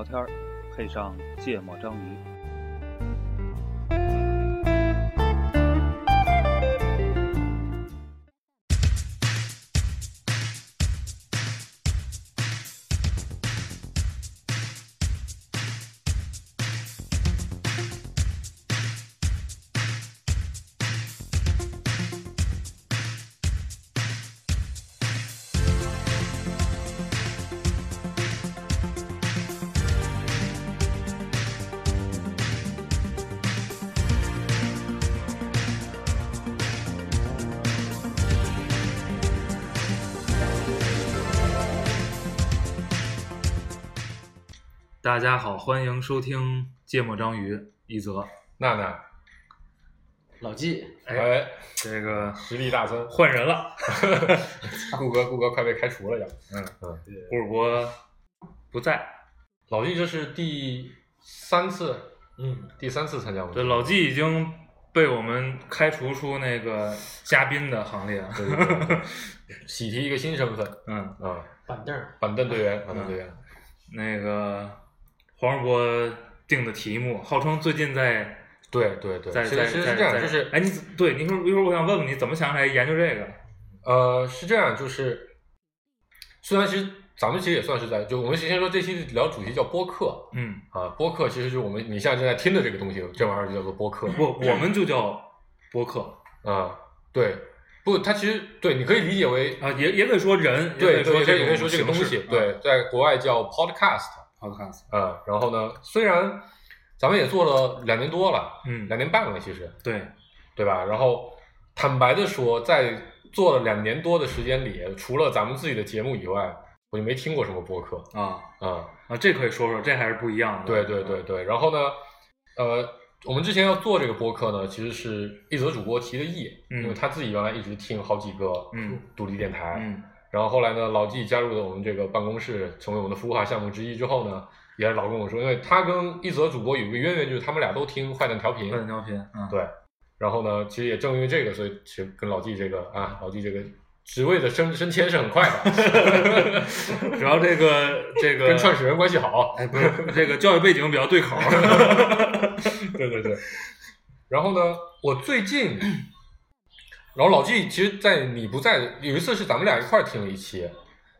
聊天儿，配上芥末章鱼。大家好，欢迎收听芥末章鱼一泽。娜娜，老纪，哎，这个实力大增，换人了，顾哥，顾哥快被开除了要。嗯嗯，顾主播不在。老纪这是第三次，嗯，第三次参加我们。对，老纪已经被我们开除出那个嘉宾的行列。对对对对。喜提一个新身份。嗯，啊，板凳，板凳队员，板凳队员，那个黄世波定的题目，号称最近在对对对，在在在是这样，在就是哎，你对，你说一会儿我想问问你怎么想起来研究这个？呃，是这样，就是虽然其实咱们其实也算是在，就我们先说这期聊主题叫播客嗯，啊，播客其实就是我们你现在正在听的这个东西，这玩意儿就叫做播客。不，我们就叫播客啊，对，不，它其实对，你可以理解为啊，也也可以说人，对也可以说对，也可以这说这个东西，对，在国外叫 podcast，podcast，啊，然后呢，虽然咱们也做了两年多了，嗯，两年半了，其实对，对吧？然后坦白的说，在做了两年多的时间里，除了咱们自己的节目以外，我就没听过什么播客啊啊。啊，这可以说说，这还是不一样的。对对对对，然后呢，呃，我们之前要做这个播客呢，其实是一则主播提的议，嗯因为他自己原来一直听好几个嗯独立电台，嗯然后后来呢，老纪加入了我们这个办公室，成为我们的服务化项目之一之后呢，也是老跟我说，因为他跟一泽主播有一个渊源，就是他们俩都听坏蛋调频，坏蛋调频，嗯，对，然后呢，其实也正因为这个，所以其实跟老纪这个啊，老纪这个职位的升升迁是很快的，主要这个这个跟创始人关系好，哎，不是这个教育背景比较对口。对对对。然后呢，我最近，然后老纪其实，在你不在有一次是咱们俩一块儿听了一期，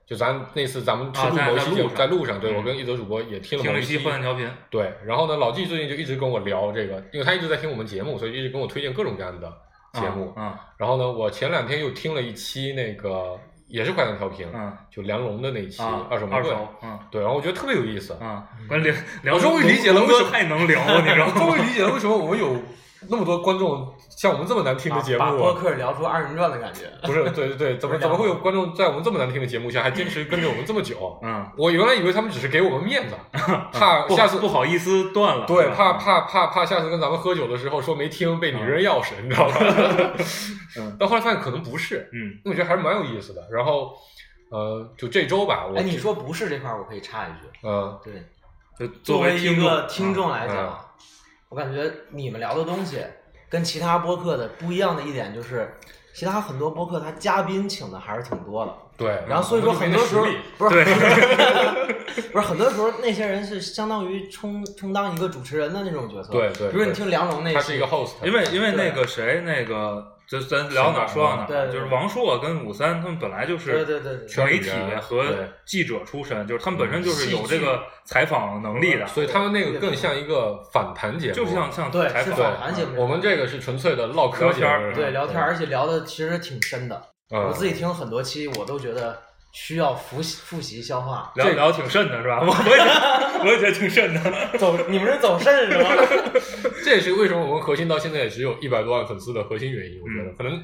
就咱那次咱们去录某一期节目，在路上对嗯我跟一泽主播也听了某期听了一期调频，对，然后呢，老纪最近就一直跟我聊这个，因为他一直在听我们节目，所以一直跟我推荐各种各样的节目。啊然后呢，我前两天又听了一期那个也是快乐调频，嗯就梁龙的那一期、啊，二手玫瑰，嗯对，然后我觉得特别有意思。啊，关键聊，我终于理解了为什么太能聊了，你知道吗终吗？于理解了为什么我们有那么多观众像我们这么难听的节目、把播客聊出二人转的感觉。不是，对对对，怎么怎么会有观众在我们这么难听的节目下还坚持跟着我们这么久？嗯，我原来以为他们只是给我们面子，怕下次不好意思断了，对，怕怕怕怕下次跟咱们喝酒的时候说没听被你扔钥匙，你知道吧？嗯 但后来发现可能不是，嗯我觉得还是蛮有意思的。然后，呃，就这周吧，我哎，你说不是这块儿，我可以插一句。嗯，对，就作为一个听众来嗯讲，我感觉你们聊的东西跟其他播客的不一样的一点就是，其他很多播客他嘉宾请的还是挺多的，对，然后所以说很多时候不是 不是很多时候那些人是相当于充充当一个主持人的那种角色。对对对比如你听梁龙那是一个 host，因为因为那个谁那个。就咱聊哪儿说到哪儿，对对对。就是王朔跟武三他们本来就是媒体和记者出身，就是他们本身就是有这个采访能力的，所以他们那个更像一个访谈节目，就像像对是采访谈节目。我们这个是纯粹的唠嗑儿对聊天，而且聊的其实挺深的。嗯。我自己听很多期，我都觉得需要复习复习消化。聊聊挺慎的是吧？我我也觉得我也觉得挺慎的。走，你们是走肾是吧？这也是为什么我们核心到现在也只有一百多万粉丝的核心原因。我觉得嗯可能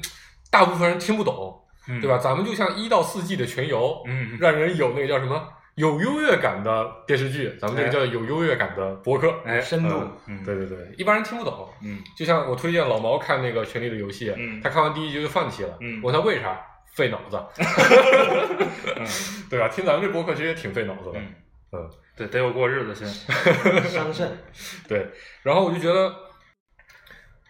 大部分人听不懂，嗯对吧？？咱们就像一到四季的全游，嗯，嗯让人有那个叫什么有优越感的电视剧，咱们这个叫有优越感的博客。哎，深度对对对，一般人听不懂。嗯就像我推荐老毛看那个《权力的游戏》，嗯他看完第一集就放弃了。嗯我问他为啥？费脑子，嗯 对吧？听咱们这播客其实也挺费脑子的。嗯嗯，对，得有过日子先。伤肾。对，然后我就觉得，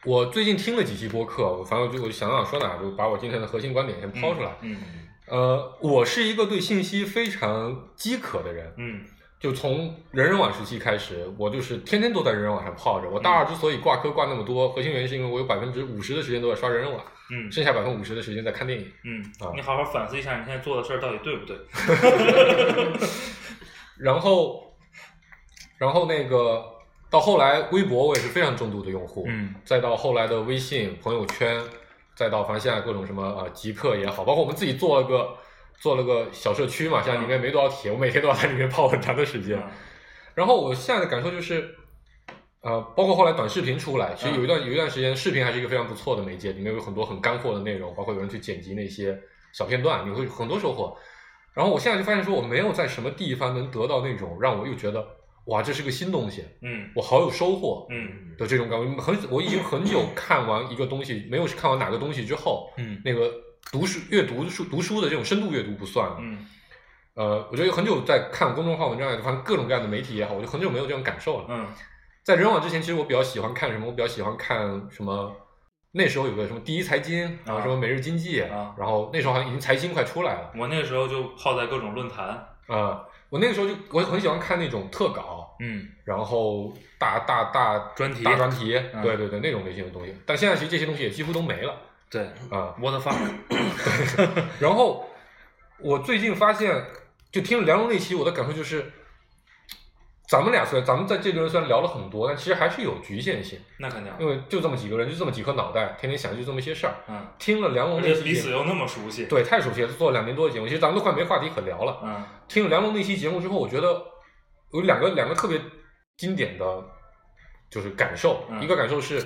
我最近听了几期播客，我反正我就我就想想说哪，就把我今天的核心观点先抛出来。嗯呃，我是一个对信息非常饥渴的人，嗯就从人人网时期开始，我就是天天都在人人网上泡着。我大二之所以挂科挂那么多，核心原因是因为我有百分之五十的时间都在刷人人网，嗯剩下百分之五十的时间在看电影。嗯啊，你好好反思一下，你现在做的事儿到底对不对？然后，然后那个到后来微博我也是非常重度的用户，嗯再到后来的微信朋友圈，再到反正现在各种什么呃极客也好，包括我们自己做了个做了个小社区嘛，现在里面没多少帖，我每天都要在里面泡很长的时间。嗯然后我现在的感受就是，呃，包括后来短视频出来，其实有一段、有一段时间，视频还是一个非常不错的媒介，里面有很多很干货的内容，包括有人去剪辑那些小片段，你会有很多收获。然后我现在就发现说，我没有在什么地方能得到那种让我又觉得哇，这是个新东西，嗯我好有收获嗯的这种感觉。很，我已经很久看完一个东西，没有看完哪个东西之后，嗯那个读书阅读书读书的这种深度阅读不算了。嗯呃，我觉得很久在看公众号文章也好，反正各种各样的媒体也好，我就很久没有这种感受了。嗯在人网之前，其实我比较喜欢看什么？我比较喜欢看什么？那时候有个什么第一财经，然后什么每日经济，啊然后那时候好像已经财经快出来了。我那时候就泡在各种论坛，啊、我那个时候就我很喜欢看那种特稿，嗯然后大大大专题大专题，嗯对对对，那种类型的东西。但现在其实这些东西也几乎都没了对啊、，what the fuck，然后我最近发现，就听了梁龙那期，我的感受就是，咱们俩虽然咱们在这轮虽然聊了很多，但其实还是有局限性，那肯定，因为就这么几个人，就这么几颗脑袋，天天想就这么些事儿。嗯，听了梁龙而那期彼此又那么熟悉，对，太熟悉了，做了两年多的节目，其实咱们都快没话题可聊了。嗯听了梁龙那期节目之后，我觉得有两个两个特别经典的，就是感受。嗯一个感受是，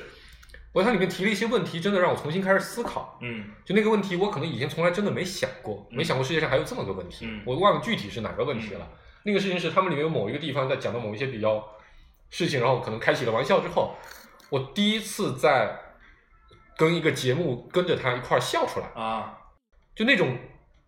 我觉得它里面提了一些问题，真的让我重新开始思考。嗯就那个问题，我可能以前从来真的没想过，嗯没想过世界上还有这么个问题。嗯我忘了具体是哪个问题了。那个事情是他们里面有某一个地方在讲到某一些比较事情，然后可能开起了玩笑之后，我第一次在跟一个节目跟着他一块儿笑出来。啊，就那种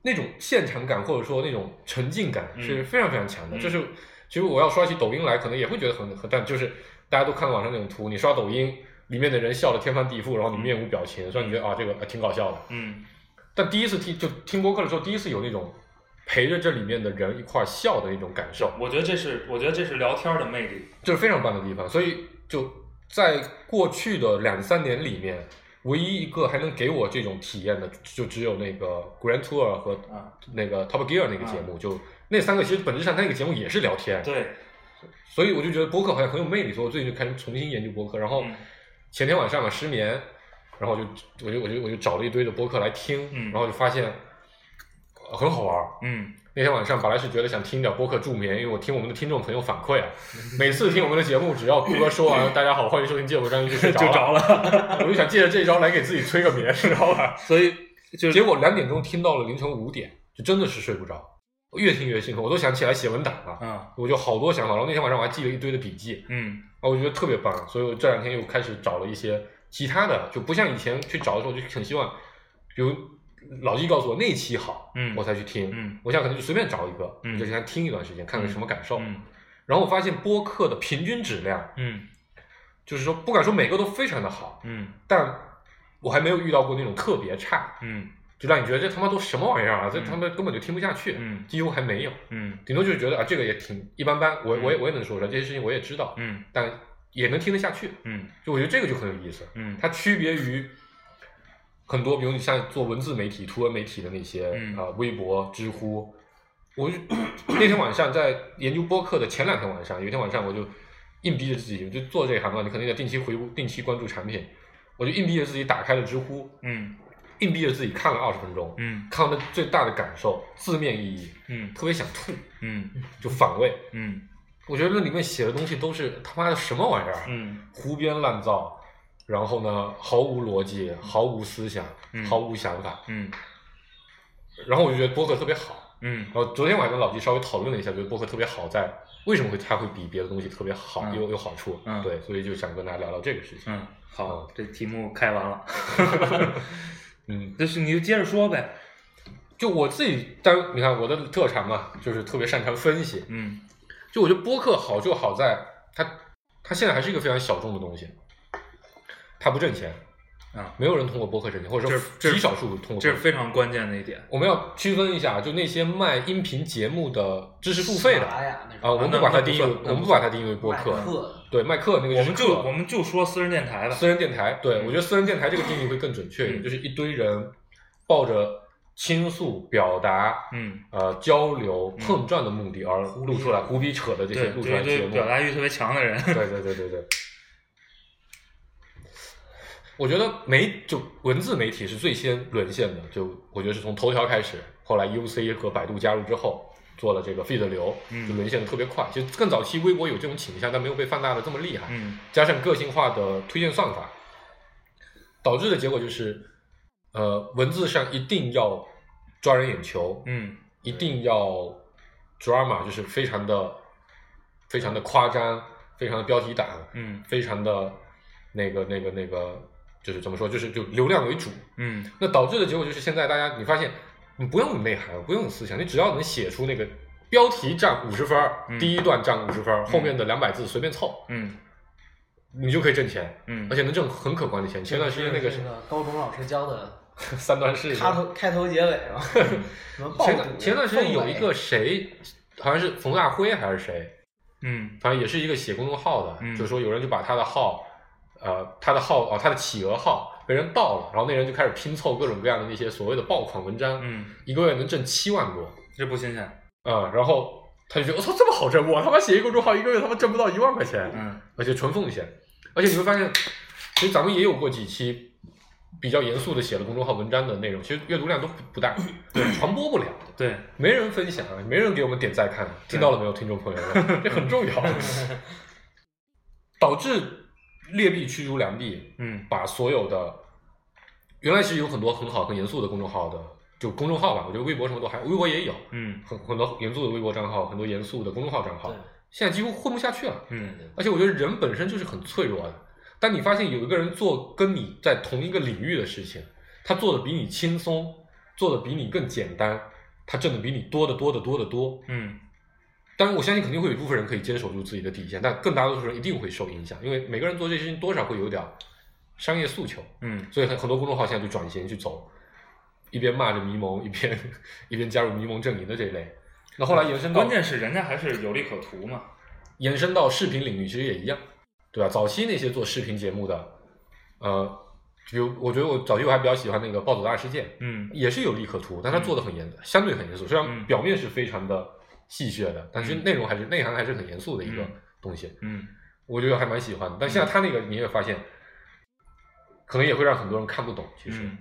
那种现场感或者说那种沉浸感嗯是非常非常强的。嗯就是其实我要刷起抖音来，可能也会觉得很很，但就是大家都看到网上那种图，你刷抖音里面的人笑得天翻地覆，然后你面无表情，所以你觉得啊这个呃挺搞笑的，嗯。但第一次听就听播客的时候，第一次有那种陪着这里面的人一块儿笑的那种感受，我觉得这是，我觉得这是聊天的魅力，这是非常棒的地方。所以就在过去的两三年里面。唯一一个还能给我这种体验的，就只有那个 Grand Tour 和啊，那个 Top Gear 那个节目，就那三个其实本质上它那个节目也是聊天，对，所以我就觉得播客好像很有魅力，所以我最近就开始重新研究播客。然后嗯前天晚上嘛失眠，然后我就我就我就我就找了一堆的播客来听，嗯然后就发现呃很好玩儿。嗯那天晚上本来是觉得想听点播客助眠，因为我听我们的听众朋友反馈啊，每次听我们的节目，只要顾哥说完“大家好，欢迎收听芥末章鱼”就睡 就着着了，我就想借着这一招来给自己催个眠，知道吧？所以就结果两点钟听到了凌晨五点，就真的是睡不着，我越听越兴奋，我都想起来写文档了。嗯我就好多想法，然后那天晚上我还记了一堆的笔记，嗯啊，我觉得特别棒，所以我这两天又开始找了一些其他的，就不像以前去找的时候就很希望，比如老纪告诉我那期好，嗯我才去听，嗯我现在可能就随便找一个，嗯就先听一段时间，看看什么感受。嗯然后我发现播客的平均质量，嗯就是说不敢说每个都非常的好，嗯但我还没有遇到过那种特别差，嗯就让你觉得这他妈都什么玩意儿啊，这嗯。他妈根本就听不下去，嗯。几乎还没有，嗯。顶多就是觉得啊这个也挺一般般，我嗯我也我也能说出来，这些事情我也知道，嗯。但也能听得下去。嗯。就我觉得这个就很有意思，嗯。它区别于很多，比如你像做文字媒体、图文媒体的那些啊、微博、知乎，我就 那天晚上在研究播客的前两天晚上，有一天晚上我就硬逼着自己，就做这一行嘛，你肯定得定期回顾、定期关注产品，我就硬逼着自己打开了知乎，嗯硬逼着自己看了二十分钟，嗯。看完的最大的感受，字面意义，嗯。特别想吐，嗯。就反胃。嗯。我觉得那里面写的东西都是他妈的什么玩意儿胡编乱造，然后呢，毫无逻辑，毫无思想，嗯。毫无想法。嗯。然后我就觉得播客特别好。嗯。然后昨天晚上跟老纪稍微讨论了一下，觉得播客特别好在为什么会它会比别的东西特别好，嗯。有有好处。嗯。对，所以就想跟大家聊聊这个事情。嗯，好，这题目开完了，嗯，就是你就接着说呗，就我自己，当你看我的特长嘛，就是特别擅长分析。嗯。就我觉得播客好就好在它，它现在还是一个非常小众的东西，它不挣钱，啊，没有人通过播客挣钱，或者说极少数通过。这是非常关键的一点。我们要区分一下，就那些卖音频节目的知识付费的啊，我们不把它定义我们不把它定义为播客对，卖课那个我们就我们就说私人电台吧。私人电台，对我觉得私人电台这个定义会更准确一点，嗯就是一堆人抱着倾诉、表达、嗯，呃交流、嗯碰撞的目的而录出来胡逼扯的这些，录出来的节目，表达欲特别强的人。对对对对对。我觉得媒就文字媒体是最先沦陷的，就我觉得是从头条开始，后来 UC 和百度加入之后，做了这个 feed 流，嗯就沦陷的特别快。其实更早期微博有这种倾向，但没有被放大的这么厉害。嗯加上个性化的推荐算法，导致的结果就是，呃，文字上一定要抓人眼球，嗯一定要 drama，就是非常的、非常的夸张，非常的标题党，嗯非常的那个、那个、那个，就是怎么说，就是就流量为主。嗯那导致的结果就是现在大家你发现，你不用有内涵，不用有思想，你只要能写出那个标题占五十分，嗯第一段占五十分儿，后面的两百字随便凑，嗯你就可以挣钱。嗯，而且能挣很可观的钱。前段时间那个是那个高中老师教的 三段式，开头开头结尾嘛，什么爆前前段时间有一个谁，好像是冯大辉还是谁，嗯反正也是一个写公众号的，嗯就是说有人就把他的号，呃，他的号哦，他的企鹅号被人盗了，然后那人就开始拼凑各种各样的那些所谓的爆款文章，嗯，一个月能挣七万多，这不新鲜。啊、然后他就觉得我操这么好挣，我他妈写一个公众号一个月他妈挣不到一万块钱，嗯。而且纯奉献，而且你会发现，其实咱们也有过几期比较严肃的写了公众号文章的内容，其实阅读量都不不大，传播不了，对，没人分享，没人给我们点赞看，听到了没有，听众朋友们，这很重要，导致劣币驱逐良币，嗯把所有的原来其实有很多很好很严肃的公众号的，就公众号吧，我觉得微博什么都还，微博也有嗯很很多严肃的微博账号，很多严肃的公众号账号对，现在几乎混不下去了。嗯而且我觉得人本身就是很脆弱的。当你发现有一个人做跟你在同一个领域的事情，他做的比你轻松，做的比你更简单，他挣的比你多得多得多得多。嗯当然，我相信肯定会有一部分人可以坚守住自己的底线，但更大多数人一定会受影响，因为每个人做这些事情多少会有点商业诉求，嗯所以很很多公众号现在就转型去走，一边骂着迷蒙，一边一边加入迷蒙阵营的这一类。那后来延伸到关键是人家还是有利可图嘛。延伸到视频领域，其实也一样，对吧？早期那些做视频节目的，呃，比如我觉得我早期我还比较喜欢那个《暴走大事件》，嗯也是有利可图，但他做的很严，相对很严肃，虽然嗯表面是非常的戏谑的，但是嗯。内容还是内涵还是很严肃的一个嗯。东西，嗯。我觉得还蛮喜欢的。但现在他那个你也发现，可能也会让很多人看不懂，其实，嗯。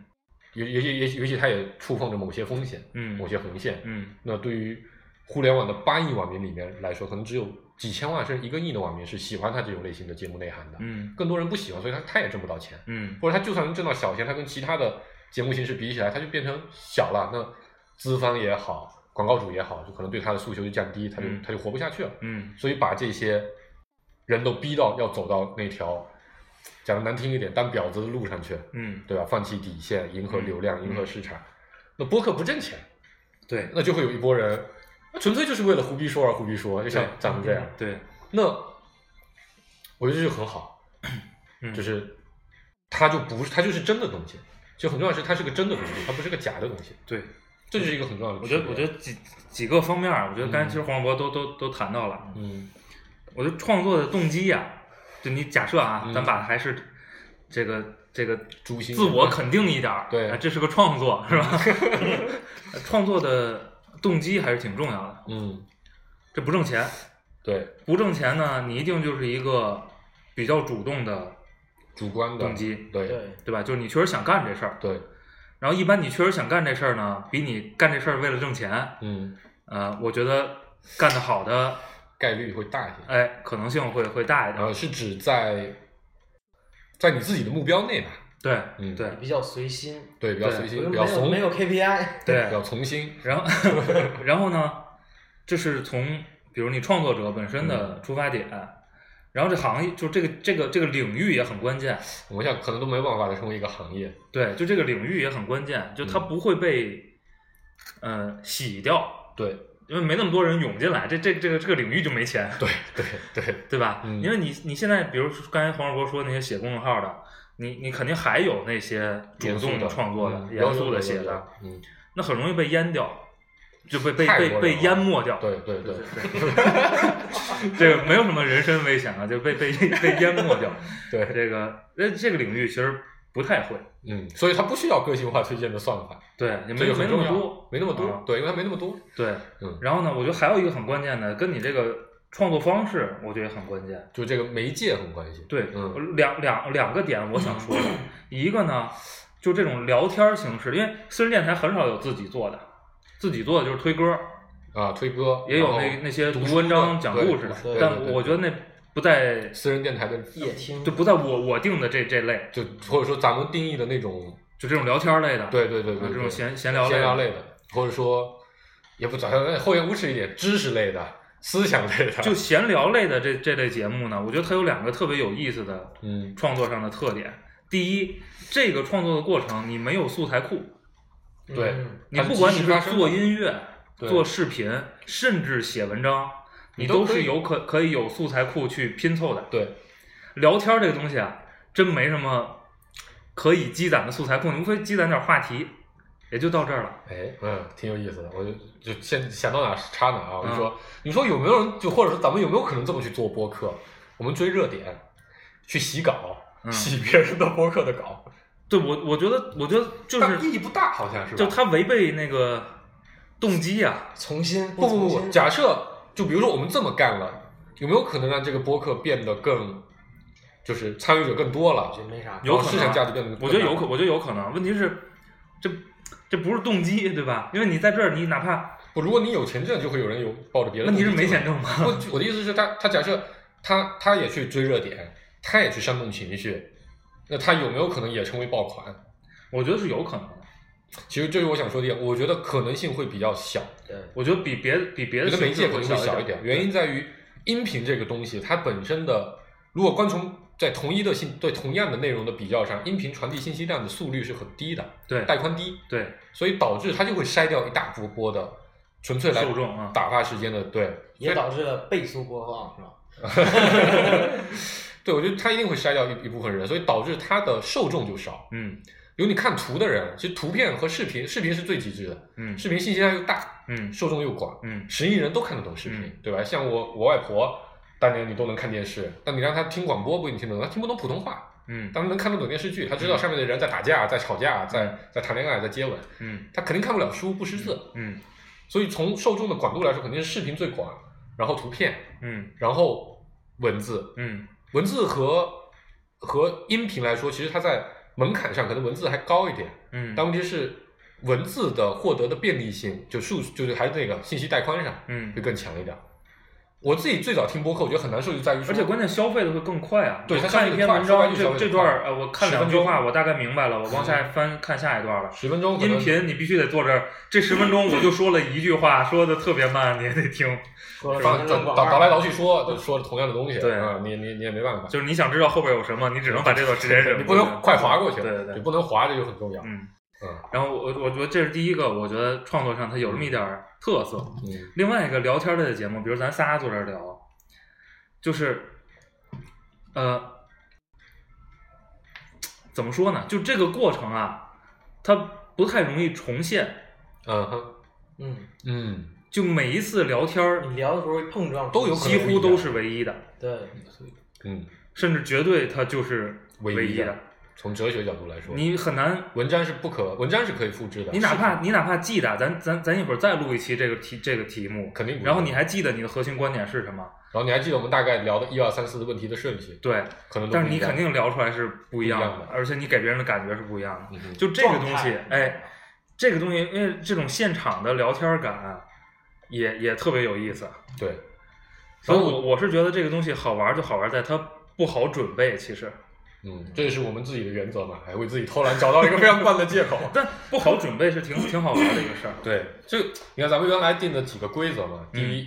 尤尤其尤其尤其他也触碰着某些风险，嗯。某些红线，嗯。那对于互联网的八亿网民里面来说，可能只有几千万甚至一个亿的网民是喜欢他这种类型的节目内涵的，嗯。更多人不喜欢，所以他他也挣不到钱，嗯。或者他就算能挣到小钱，他跟其他的节目形式比起来，他就变成小了。那资方也好，广告主也好，就可能对他的诉求就降低，他就、嗯。他就活不下去了。嗯。所以把这些人都逼到要走到那条讲的难听一点当婊子的路上去，嗯，对吧？放弃底线，迎合流量，嗯。迎合市场。那播客不挣钱，对。那就会有一波人，那纯粹就是为了胡逼说而胡逼说，就像咱们这样。对，那我觉得这就很好，嗯。就是它就不是它就是真的东西，就很重要的是它是个真的东西，它不是个假的东西，对。这就是一个很重要的我。觉得，我觉得几几个方面儿，我觉得刚才其实黄渤都都都谈到了。嗯。我觉得创作的动机呀、就你假设啊，嗯。咱把还是这个这个自我肯定一点儿，对。哎这是个创作，是吧？创作的动机还是挺重要的。嗯，这不挣钱，对，不挣钱呢，你一定就是一个比较主动的主观的动机，对。对，对吧？就是你确实想干这事儿，对，然后一般你确实想干这事儿呢，比你干这事儿为了挣钱，嗯，呃，我觉得干得好的，概率会大一些。哎，可能性会会大一点。呃，是指在在你自己的目标内吧？对，嗯对，比较随心，对，比较随心，没比较怂，没有 KPI，对比较从心。然后，然后呢，这是从比如你创作者本身的出发点，然后这行业就这个这个这个领域也很关键，我想可能都没有办法成为一个行业。对，就这个领域也很关键，就它嗯不会被呃洗掉，对，因为没那么多人涌进来，这这这个这个领域就没钱，对，对，对，对吧？嗯因为你你现在比如说刚才黄世博说那些写公众号的，你你肯定还有那些主动的创作的、嗯严肃的写的，嗯，那很容易被淹掉，就被被被被淹没掉。对对对，这个没有什么人身危险啊，就被被被淹没掉。对。这个呃这个领域其实不太会，嗯，所以它不需要个性化推荐的算法，对，也这没没那么多，没那么多。啊，对，因为它没那么多，对，嗯。然后呢，我觉得还有一个很关键的，跟你这个创作方式，我觉得很关键。就这个媒介很关系。对，嗯。两两两个点我想说的，一个呢，就这种聊天形式，因为私人电台很少有自己做的，自己做的就是推歌，啊，推歌也有那那些读文章、讲故事的，但我觉得那不在私人电台的，夜听就不在我我定的这这类，就或者说咱们定义的那种，就这种聊天类的，对对对对，这种闲闲聊类闲聊类的，或者说也不咋厚颜无耻一点，知识类的、思想类的，就闲聊类的这这类节目呢，我觉得它有两个特别有意思的嗯创作上的特点。第一，这个创作的过程你没有素材库，对嗯你不管你是做音乐、做视频，甚至写文章，你都是有可可以有素材库去拼凑的。对，聊天这个东西啊，真没什么可以积攒的素材库，你无非积攒点话题，也就到这儿了。哎，嗯，挺有意思的。我就就先想到哪儿插哪儿啊。我就嗯说，你说有没有人就或者说咱们有没有可能这么去做播客？我们追热点，去洗稿，嗯洗别人的播客的稿，对我，我觉得，我觉得就是但意义不大，好像是吧？就他违背那个动机呀、重新不不不，假设就比如说我们这么干了，有没有可能让这个播客变得更，就是参与者更多了我觉？得没啥。有可能市场价值变得更大，我觉得有可，我觉得有可能。问题是，这这不是动机，对吧？因为你在这儿，你哪怕不，如果你有钱挣，就会有人有抱着别的问题是没钱挣吗？不，我的意思是他他假设他他也去追热点，他也去煽动情绪，那它有没有可能也成为爆款？我觉得是有可能的。其实这是我想说的我觉得可能性会比较小，对，我觉得比别比别的媒介可能会小一点。原因在于音频这个东西，它本身的，如果光从在同一的信对同样的内容的比较上，音频传递信息量的速率是很低的，对带宽低，对所以导致它就会筛掉一大波波的纯粹来受众啊，打发时间的，对，也导致了倍速播放，是吧？对，我觉得他一定会筛掉一一部分人，所以导致他的受众就少。嗯。有你看图的人，其实图片和视频，视频是最极致的，嗯。视频信息量又大，嗯。受众又广，嗯。十亿人都看得懂视频，嗯。对吧？像我我外婆，当年你都能看电视，但你让她听广播不一定听得懂，她听不懂普通话，嗯。但她能看得懂电视剧，她知道上面的人在打架、在吵架、在在谈恋爱、在接吻，嗯。她肯定看不了书，不识字。嗯。所以从受众的广度来说，肯定是视频最广，然后图片，嗯。然后文字，嗯文字和和音频来说，其实它在门槛上可能文字还高一点，嗯。但问题是文字的获得的便利性，就数就是还是那个信息带宽上嗯。会，更强一点。我自己最早听播客，我觉得很难受就在于说，而且关键消费的会更快啊。对他看一篇文章，这这段呃，我看两句10分话，我大概明白了，我往下翻看下一段了。十分钟音频你必须得坐这儿，这十分钟我就说了一句话，说的特别慢，你也得听。倒倒倒来倒去说，就说的同样的东西，对啊，你你你也没办法，就是你想知道后边有什么，你只能把这段时间忍。你不能快划过去，对对对你不能划，这就很重要。嗯嗯然后我我觉得这是第一个，我觉得创作上它有这么一点儿特色。嗯另外一个聊天类的节目，比如咱仨坐这儿聊，就是，呃，怎么说呢？就这个过程啊，它不太容易重现。嗯哼嗯，嗯，就每一次聊天儿你聊的时候碰撞都有几乎都是唯一的，对，嗯，甚至绝对它就是唯唯一的的。从哲学角度来说，你很难，文章是不可，文章是可以复制的。你哪怕你哪怕记得，咱咱咱一会儿再录一期这个题这个题目，肯定不然后你还记得你的核心观点是什么？然后你还记得我们大概聊的一二三四的问题的顺序，对，可能都但是你肯定聊出来是不一样的而且你给别人的感觉是不一样的。嗯就这个东西哎，这个东西，因为这种现场的聊天感啊也也特别有意思。对，所以我我是觉得这个东西好玩，就好玩在它不好准备，其实，嗯，这也是我们自己的原则嘛，还为自己偷懒找到了一个非常棒的借口。但不好准备是挺挺好玩的一个事儿。对，就你看咱们原来定的几个规则嘛，第一，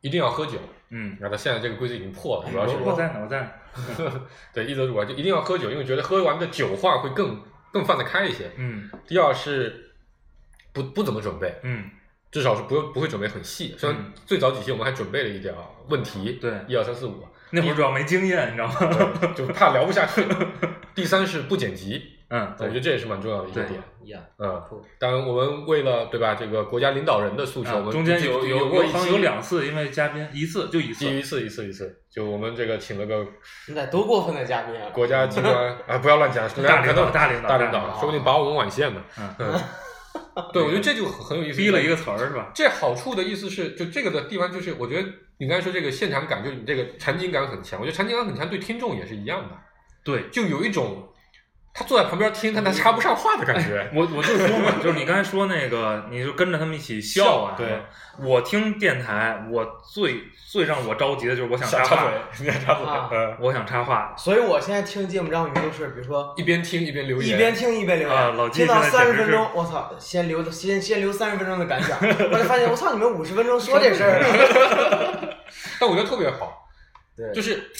一定要喝酒，嗯，然后现在这个规则已经破了，主要是我我在呢，我在呢。对一则主要就一定要喝酒，因为觉得喝完的酒话会更更放得开一些。嗯第二是不不怎么准备，嗯至少是不不会准备很细。虽然嗯最早几期我们还准备了一点问题，对一二三四五，那会儿主要没经验，你知道吗？就怕聊不下去。第三是不剪辑，嗯，我觉得这也是蛮重要的一个点。一样。嗯，当然我们为了对吧，这个国家领导人的诉求，我啊们中间有有有过有两次，因为嘉宾一次就一次，一次一次一次，就我们这个请了个现在多过分的嘉宾啊！国家机关 啊，不要乱讲，大领导大领导大领导，说不定把我们挽线呢。嗯，嗯，对，我觉得这就很很有意思。逼了一个词儿是吧？这好处的意思是，就这个的地方就是，我觉得你刚才说这个现场感，就是你这个场景感很强。我觉得场景感很强，对听众也是一样的，对，就有一种他坐在旁边听，但他插不上话的感觉。我我就说嘛，就是你刚才说那个，你就跟着他们一起笑啊。对，我听电台，我最最让我着急的就是我想插话，，你想插嘴，我想插话。所以我现在听节目章鱼就是，比如说一边听一边留言，一边听一边留言，啊老纪听到三十分钟，我操，先留先先留三十分钟的感想，后来发现我操，你们五十分钟说这事儿，但我觉得特别好，对，就是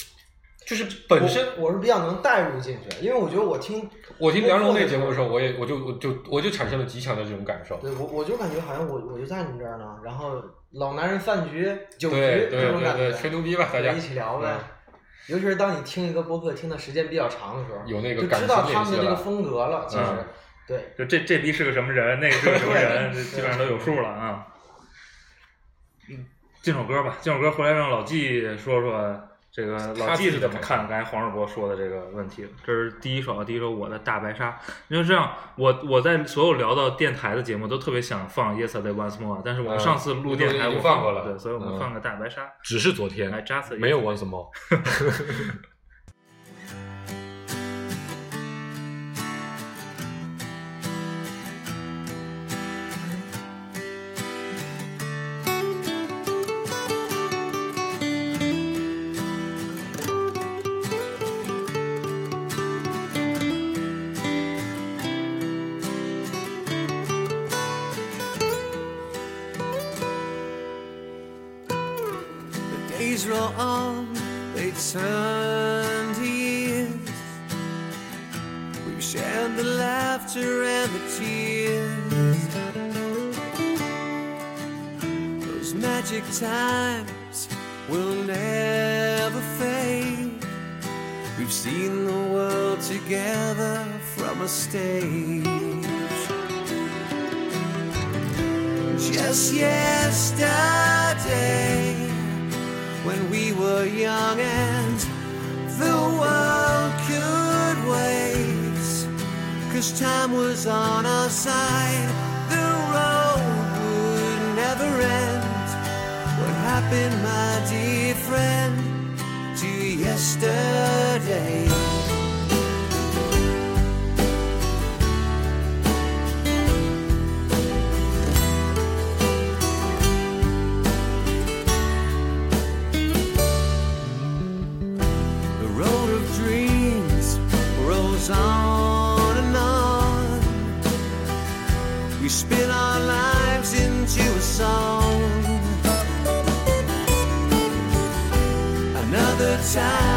就是本身我我是比较能带入进去，因为我觉得我听，我听梁龙那节目的时候，我也我就我就我就产生了极强的这种感受。对我我就感觉好像我我就在你们这儿呢，然后老男人饭局酒局对对这种感对对，觉，吹牛逼吧，大家一起聊呗嗯。尤其是当你听一个播客听的时间比较长的时候，有那个就知道他们的这个风格了。其实嗯，对，就这这逼是个什么人，那个是个什么人，基本上都有数了啊。嗯，进首歌吧，进首歌回来让老纪说说这个老纪是怎么看刚才黄世博说的这个问题的。这是第一首啊，第一首我的大白鲨。因为这样，我我在所有聊到电台的节目都特别想放 Yesterday Once More，但是我们嗯上次录电台我放过了对，所以我们嗯放个大白鲨。只是昨天没有 once more。We've seen the world together from a stage. Just yesterday, when we were young and the world could wait, cause time was on our side, the road would never end. What happened, my dear friend, yesterday? The road of dreams rolls on and on. We spin our lives into a song. Another time,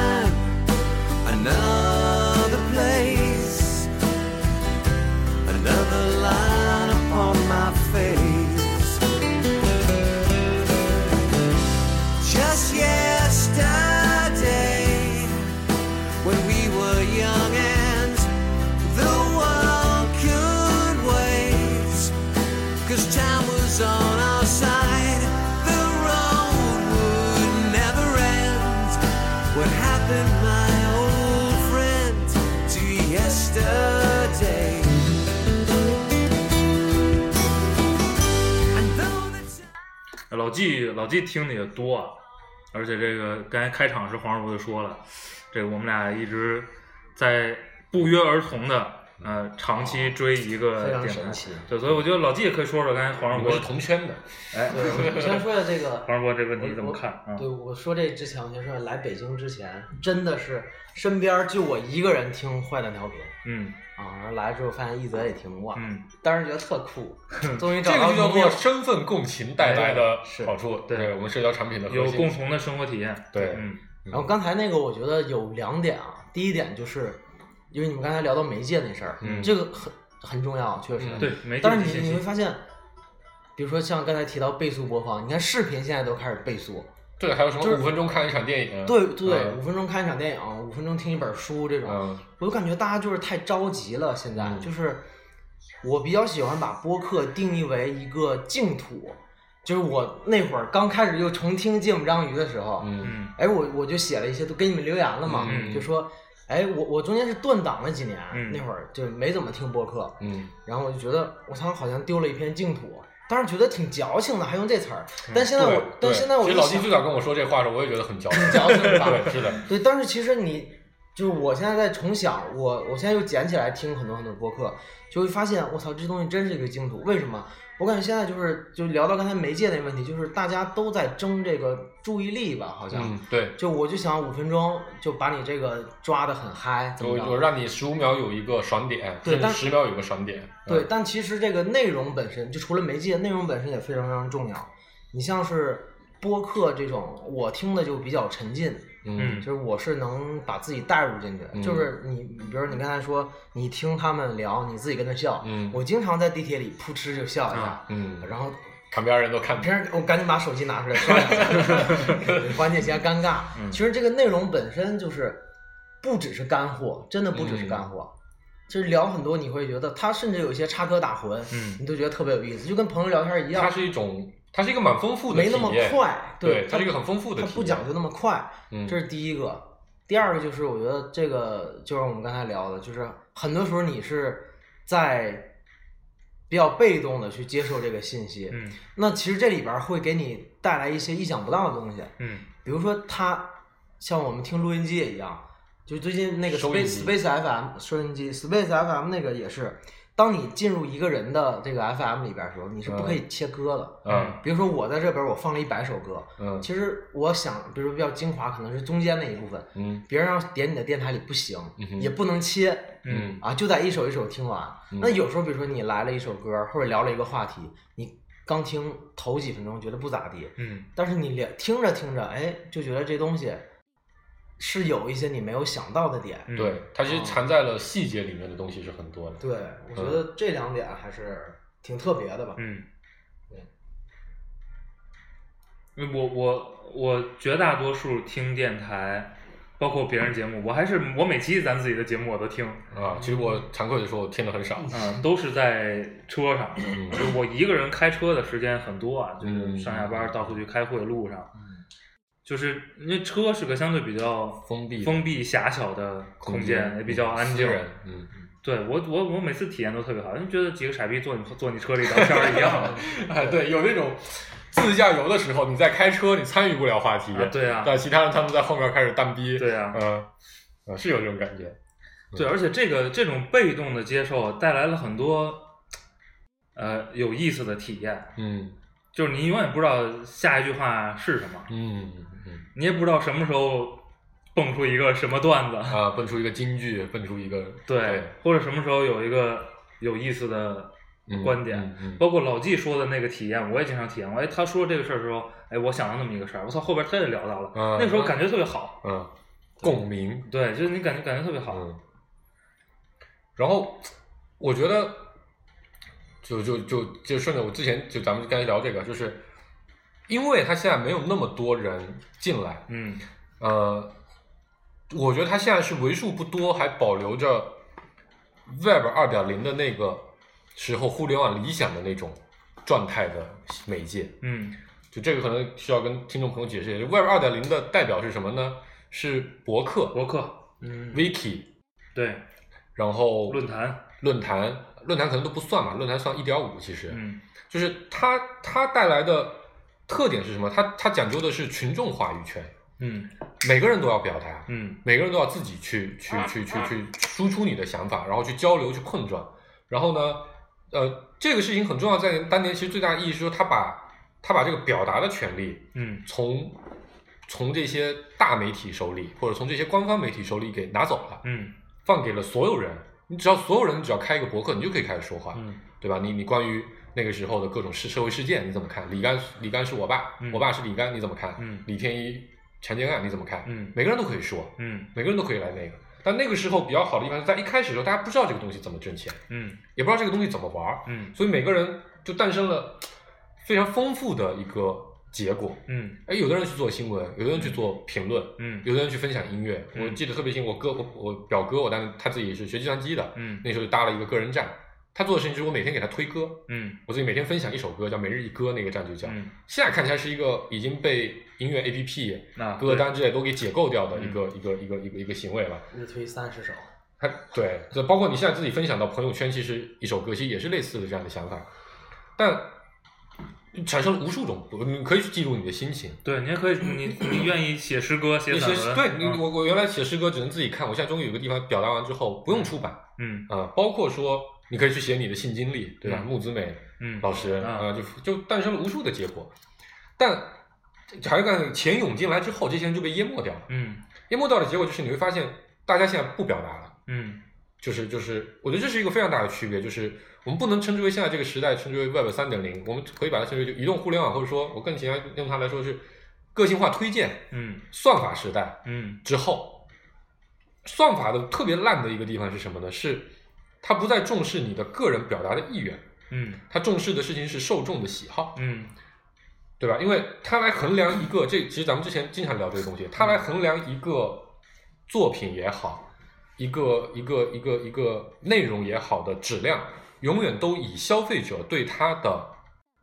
now 老纪老纪听的也多啊，而且这个刚才开场时黄叔就说了，这个我们俩一直在不约而同的呃长期追一个非常电台神奇，对，所以我觉得老纪也可以说说刚才黄世博们是同圈的，哎，对，我我先说下这个黄世博这个问题我怎么看啊？对，我说这之前，我先说来北京之前，真的是身边就我一个人听坏蛋调频嗯。啊，然后来了之后发现一泽也听过，嗯，当时觉得特酷，终于这找到个就叫做身份共情带来的是。好处。对对我们社交产品的核有心共同的生活体验，对嗯。然后刚才那个我觉得有两点啊，第一点就是，因为你们刚才聊到媒介那事儿，嗯这个很很重要，确实。嗯对，媒介但是你你会发现，比如说像刚才提到倍速播放，你看视频现在都开始倍速，对，还有什么就五分钟看一场电影？对对，嗯五分钟看一场电影，五分钟听一本书这种，嗯我就感觉大家就是太着急了。现在、嗯就是我比较喜欢把播客定义为一个净土，就是我那会儿刚开始又重听《芥末章鱼》的时候，嗯嗯哎，我我就写了一些，都给你们留言了嘛，嗯就说，哎，我我中间是断档了几年，嗯那会儿就没怎么听播客，嗯然后我就觉得我操，好像丢了一片净土。当时觉得挺矫情的，还用这词儿。但现在我但现在我其实老金最早跟我说这话的时候，我也觉得很矫情。矫情是吧 对，是的，对，但是其实你就是我现在在重想，我我现在又捡起来听很多很多播客，就会发现我操，这东西真是一个净土。为什么？我感觉现在就是就聊到刚才媒介那个问题，就是大家都在争这个注意力吧，好像。嗯，对，就我就想五分钟就把你这个抓得很嗨，怎么着？我我让你十五秒有一个爽点，对但十秒有个爽点。对，嗯，但其实这个内容本身，就除了媒介，内容本身也非常非常重要。你像是播客这种，我听的就比较沉浸，嗯就是我是能把自己带入进去。嗯就是你，比如你刚才说，你听他们聊，你自己跟着笑。嗯我经常在地铁里噗嗤就笑一下，嗯，然后旁边人都看不平时我赶紧把手机拿出来刷两下，缓解一下尴尬。嗯其实这个内容本身就是不只是干货，真的不只是嗯干货。就是聊很多，你会觉得他甚至有些插科打诨，嗯你都觉得特别有意思，就跟朋友聊天一样。它是一种，它是一个蛮丰富的没那么，快，对，它它是一个很丰富的，它不讲究那么快，嗯这是第一个。第二个就是我觉得这个就是我们刚才聊的，就是很多时候你是在比较被动的去接受这个信息，嗯那其实这里边儿会给你带来一些意想不到的东西，嗯比如说它像我们听录音机也一样，就最近那个 Space 机 Space FM 收音机 Space FM 那个也是，当你进入一个人的这个 FM 里边儿的时候，你是不可以切歌的。嗯。比如说我在这边儿我放了一百首歌，嗯。其实我想，比如说比较精华，可能是中间那一部分，嗯。别人要点你的电台里不行，嗯也不能切嗯。啊，就得一首一首听完。嗯。那有时候，比如说你来了一首歌，或者聊了一个话题，你刚听头几分钟觉得不咋地，嗯。但是你聊听着听着，哎，就觉得这东西是有一些你没有想到的点。嗯，对，它其实藏在了细节里面的东西是很多的。对，我觉得这两点还是挺特别的吧。嗯对，因为我我我绝大多数听电台，包括别人节目，我还是我每期咱自己的节目我都听，啊，其实我惭愧的说，我听的很少。嗯、都是在车上，嗯就是我一个人开车的时间很多啊，就是嗯上下班到处去开会路上，就是因为车是个相对比较封闭封闭狭小的空间，也比较安静。嗯，对我我我每次体验都特别好，就觉得几个傻逼坐你坐你车里聊天一样。哎，对，有那种自驾游的时候，你在开车，你参与不了话题，啊对啊但其他人他们在后面开始蛋逼，对啊嗯，呃，是有这种感觉，对，而且这个这种被动的接受带来了很多呃有意思的体验，嗯就是你永远不知道下一句话是什么，嗯嗯你也不知道什么时候蹦出一个什么段子，啊，蹦出一个金句，蹦出一个。对，或者什么时候有一个有意思的嗯观点，嗯嗯。包括老纪说的那个体验，我也经常体验。过。哎，他说这个事儿的时候，哎，我想到那么一个事儿，我操，后边他也聊到了，嗯那时候感觉特别好，嗯，共鸣，对，就是你感觉感觉特别好，嗯，然后我觉得，就就就就顺着我之前就咱们刚才聊这个，就是因为他现在没有那么多人进来，嗯呃，我觉得他现在是为数不多还保留着 Web 二点零的那个时候互联网理想的那种状态的媒介。嗯就这个可能需要跟听众朋友解释一下，Web 二点零的代表是什么呢？是博客、博客，嗯 Wiki，对，然后论坛，论坛，论坛可能都不算嘛，论坛算一点五，其实、嗯就是它它带来的特点是什么？它它讲究的是群众话语权，嗯每个人都要表达，嗯每个人都要自己去去去去去输出你的想法，然后去交流、去碰撞。然后呢，呃，这个事情很重要，在当年其实最大的意义是说，他把他把这个表达的权利嗯从从这些大媒体手里，或者从这些官方媒体手里给拿走了，嗯放给了所有人。你只要所有人只要开一个博客，你就可以开始说话，嗯对吧？你你关于那个时候的各种事社会事件你怎么看？李刚李刚是我爸，嗯我爸是李刚，你怎么看？嗯李天一强奸案你怎么看？嗯每个人都可以说，嗯每个人都可以来那个。但那个时候比较好的地方是在一开始的时候，大家不知道这个东西怎么挣钱，嗯也不知道这个东西怎么玩，嗯所以每个人就诞生了非常丰富的一个结果。嗯。哎，有的人去做新闻，有的人去做评论，嗯。有的人去分享音乐。嗯。我记得特别清，我哥我我表哥，我当时他自己是学计算机的，嗯。那时候就搭了一个个人站。他做的事情就是我每天给他推歌，嗯。我自己每天分享一首歌，叫每日一歌，那个站就叫。嗯，现在看起来是一个已经被音乐 APP、那歌单之类都给解构掉的嗯。一个、一个一个一个一个行为了。日推三十首，他对，这包括你现在自己分享到朋友圈，其实一首歌其实也是类似的这样的想法，但产生了无数种，你可以去记录你的心情。对，你也可以，你你愿意写诗歌、写你散文，写对你嗯我我原来写诗歌只能自己看，我现在终于有个地方表达完之后不用出版嗯啊、包括说你可以去写你的性经历，对吧？嗯木子美嗯老师啊啊、就就诞生了无数的结果，但还是干钱涌进来之后，这些人就被淹没掉了。嗯淹没掉的结果就是你会发现，大家现在不表达了。嗯就是就是，我觉得这是一个非常大的区别，就是我们不能称之为现在这个时代称之为 Web 三点零，我们可以把它称之为就移动互联网，或者说我更喜欢用它来说是个性化推荐嗯算法时代嗯之后，算法的特别烂的一个地方是什么呢？是它不再重视你的个人表达的意愿，嗯它重视的事情是受众的喜好，嗯对吧？因为它来衡量一个，这其实咱们之前经常聊这个东西，它来衡量一个作品也好，一个一个一个一个内容也好的质量，永远都以消费者对它的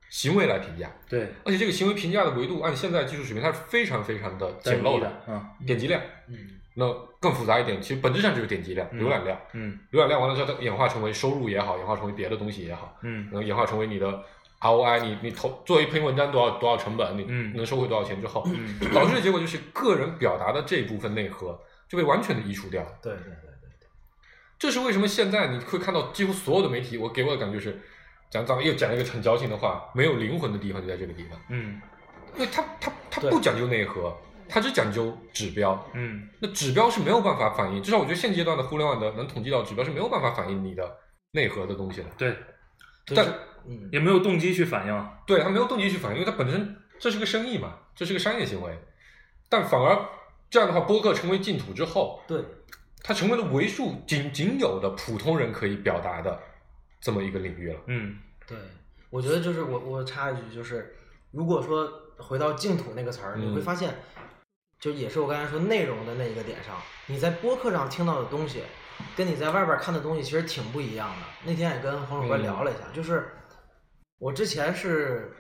行为来评价，对，而且这个行为评价的维度，按现在技术水平，它是非常非常的简陋的，嗯。点击量。嗯，那更复杂一点，其实本质上就是点击量、嗯。浏览量。嗯。浏览量完了之后，它演化成为收入也好，演化成为别的东西也好，嗯。能演化成为你的 ROI，你你投做一篇文章多少多少成本，你嗯。能收回多少钱之后，嗯。导致的结果就是个人表达的这一部分内核就被完全的移除掉对对这是为什么现在你会看到几乎所有的媒体，我给我的感觉是，讲咱们又讲一个很矫情的话，没有灵魂的地方就在这个地方，嗯因为它它它不讲究内核，它只讲究指标。嗯那指标是没有办法反映，至少我觉得现阶段的互联网的能统计到指标是没有办法反映你的内核的东西的。对，但嗯，也没有动机去反映，对，它没有动机去反映，因为它本身这是个生意嘛，这是个商业行为。但反而这样的话，播客成为净土之后，对，它成为了为数仅仅有的普通人可以表达的这么一个领域了。嗯对，我觉得就是我我插一句，就是如果说回到净土那个词儿，你会嗯发现，就也是我刚才说内容的那一个点上，你在播客上听到的东西，跟你在外边看的东西其实挺不一样的。那天也跟黄主播嗯聊了一下，就是我之前是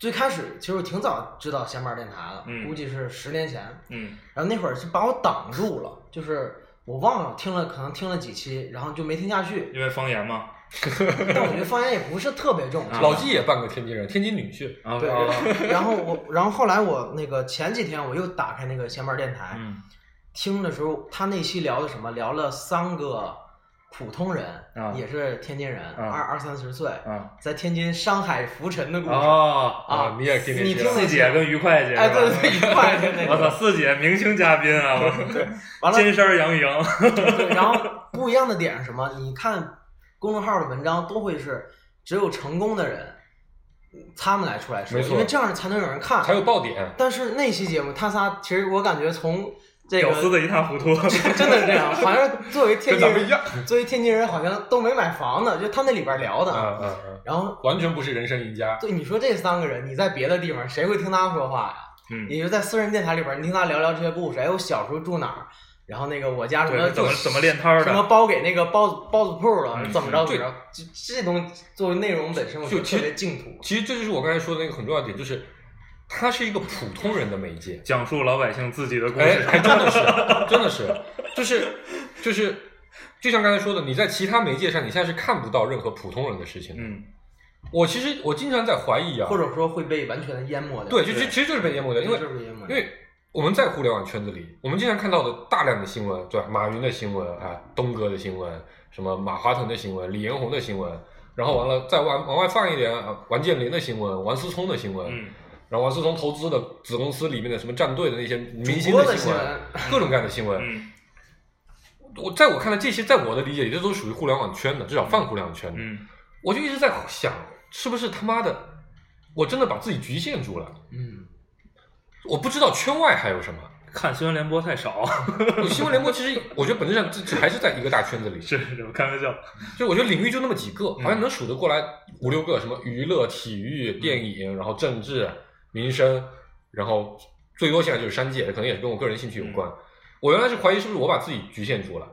最开始其实我挺早知道闲班电台了，嗯估计是十年前，嗯然后那会儿是把我挡住了，就是我忘了听了，可能听了几期，然后就没听下去。因为方言嘛，但我觉得方言也不是特别重。啊老纪也半个天津人，天津女婿。对对，然后我，然后后来我那个前几天我又打开那个闲班电台，嗯听的时候，他那期聊的什么？聊了三个普通人，啊也是天津人，啊二二三十岁，啊在天津商海浮沉的故事。哦，啊，你也听你听那四姐跟于会计，哎，对对，愉快的那 我操，四姐明星嘉宾啊，我完了，金山杨钰莹，对，然后不一样的点是什么？你看公众号的文章都会是只有成功的人，他们来出来说，因为这样才能有人看。才有爆点。但是那期节目，他仨其实我感觉从这个屌丝的一塌糊涂，真的是这样，好像作为天津人一样，作为天津人好像都没买房呢，就他那里边聊的。嗯嗯嗯，然后完全不是人生赢家。对你说这三个人，你在别的地方谁会听他说话呀？嗯，也就在私人电台里边，你听他聊聊这些故事，哎，我小时候住哪儿，然后那个我家什么对，怎么怎么练摊儿什么，包给那个包子包子铺了，嗯怎么着怎对么着，这这东西作为内容本身，我觉得净土。其实这就是我刚才说的那个很重要的点，就是它是一个普通人的媒介。讲述老百姓自己的故哎，事，还真的是，真的是，就是就是，就像刚才说的，你在其他媒介上，你现在是看不到任何普通人的事情的。嗯我其实我经常在怀疑啊，或者说会被完全的淹没掉。对，就其其实就是被淹没掉，因为就是被淹没掉因为我们在互联网圈子里，我们经常看到的大量的新闻，对吧？马云的新闻啊，东哥的新闻，什么马化腾的新闻，李彦宏的新闻，然后完了再往往外放一点，啊王健林的新闻，王思聪的新闻，嗯然后王思聪投资的子公司里面的什么战队的那些明星的新闻新闻，各种各样的新闻。嗯我在我看来，这些在我的理解里，这都属于互联网圈的，至少泛互联网圈的。嗯我就一直在想，是不是他妈的，我真的把自己局限住了？嗯，我不知道圈外还有什么。看新闻联播太少，新闻联播其实，我觉得本质上这这还是在一个大圈子里，是是，我开玩笑，就我觉得领域就那么几个，嗯好像能数得过来五六个，什么娱乐、体育、电影，然后政治，民生，然后最多现在就是商界，可能也是跟我个人兴趣有关。我原来是怀疑是不是我把自己局限住了。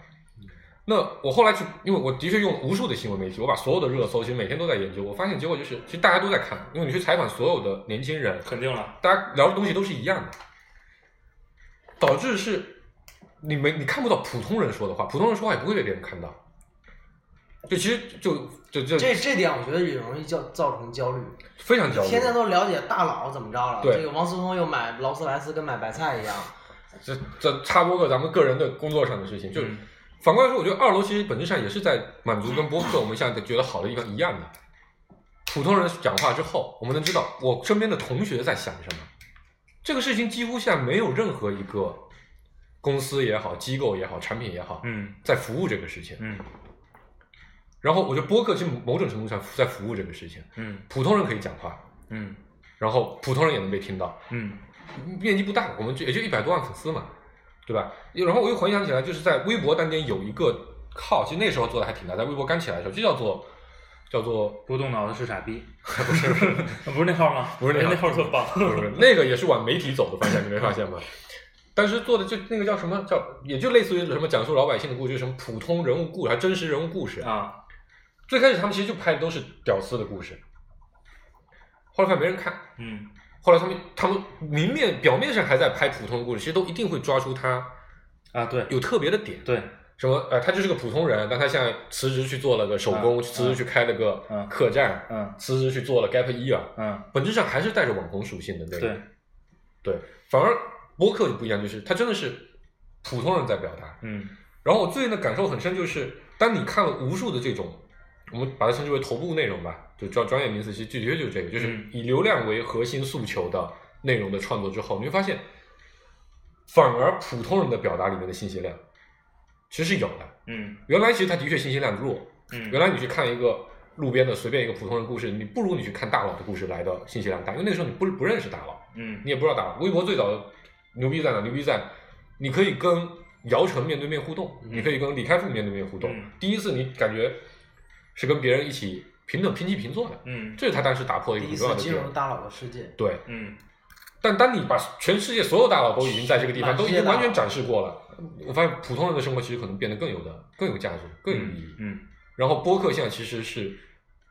那我后来去，因为我的确用无数的新闻媒体，我把所有的热搜其实每天都在研究，我发现结果就是，其实大家都在看，因为你去采访所有的年轻人，肯定了，大家聊的东西都是一样的，导致是你没你看不到普通人说的话，普通人说话也不会被别人看到。就其实就就就这这点我觉得也容易叫造成焦虑，非常焦虑。天天都了解大佬怎么着了，对这个王思聪又买劳斯莱斯跟买白菜一样，这这插播个咱们个人的工作上的事情，就是、嗯反过来说，我觉得二楼其实本质上也是在满足跟播客我们现在觉得好的地方一样的。普通人讲话之后，我们能知道我身边的同学在想什么。这个事情几乎现在没有任何一个公司也好、机构也好、产品也好，嗯在服务这个事情。嗯然后我觉得播客其实某种程度上在服务这个事情。嗯普通人可以讲话，嗯然后普通人也能被听到。嗯面积不大，我们就也就一百多万粉丝嘛，对吧？然后我又回想起来，就是在微博当年有一个号，其实那时候做的还挺大，在微博刚起来的时候，就叫做叫做不动脑子是傻逼，不是 不是那号吗？不是那号哎那号特棒，不是不是那个也是往媒体走的方向，你没发现吗？当时做的就那个叫什么叫，也就类似于什么讲述老百姓的故事，就是什么普通人物故事，还真实人物故事。啊，最开始他们其实就拍的都是屌丝的故事，后来发现没人看，嗯后来他们他们明面表面上还在拍普通的故事，其实都一定会抓出他啊，对有特别的点。对，什么？呃，他就是个普通人，但他现在辞职去做了个手工，嗯辞职去开了个嗯客栈，嗯辞职去做了 gap year，嗯本质上还是带着网红属性的内容。对，对，反而播客就不一样，就是他真的是普通人在表达。嗯然后我最近的感受很深，就是当你看了无数的这种，我们把它称之为头部内容吧，就专专业名词，其实的确就是这个，就是嗯以流量为核心诉求的内容的创作之后，你会发现，反而普通人的表达里面的信息量其实是有的。嗯原来其实它的确信息量弱，嗯，原来你去看一个路边的随便一个普通人故事，你不如你去看大佬的故事来的信息量大，因为那个时候你不不认识大佬，嗯你也不知道大佬。微博最早的牛逼在哪？牛逼在你可以跟姚晨面对面互动，嗯你可以跟李开复面对面互动。嗯第一次你感觉是跟别人一起平等平起平坐的，嗯这是他当时打破的一个很重要的点次进入。大佬的世界，对，嗯但当你把全世界所有大佬都已经在这个地方都已经完全展示过了，我发现普通人的生活其实可能变得更有的更有价值、更有意义。嗯然后播客现在其实是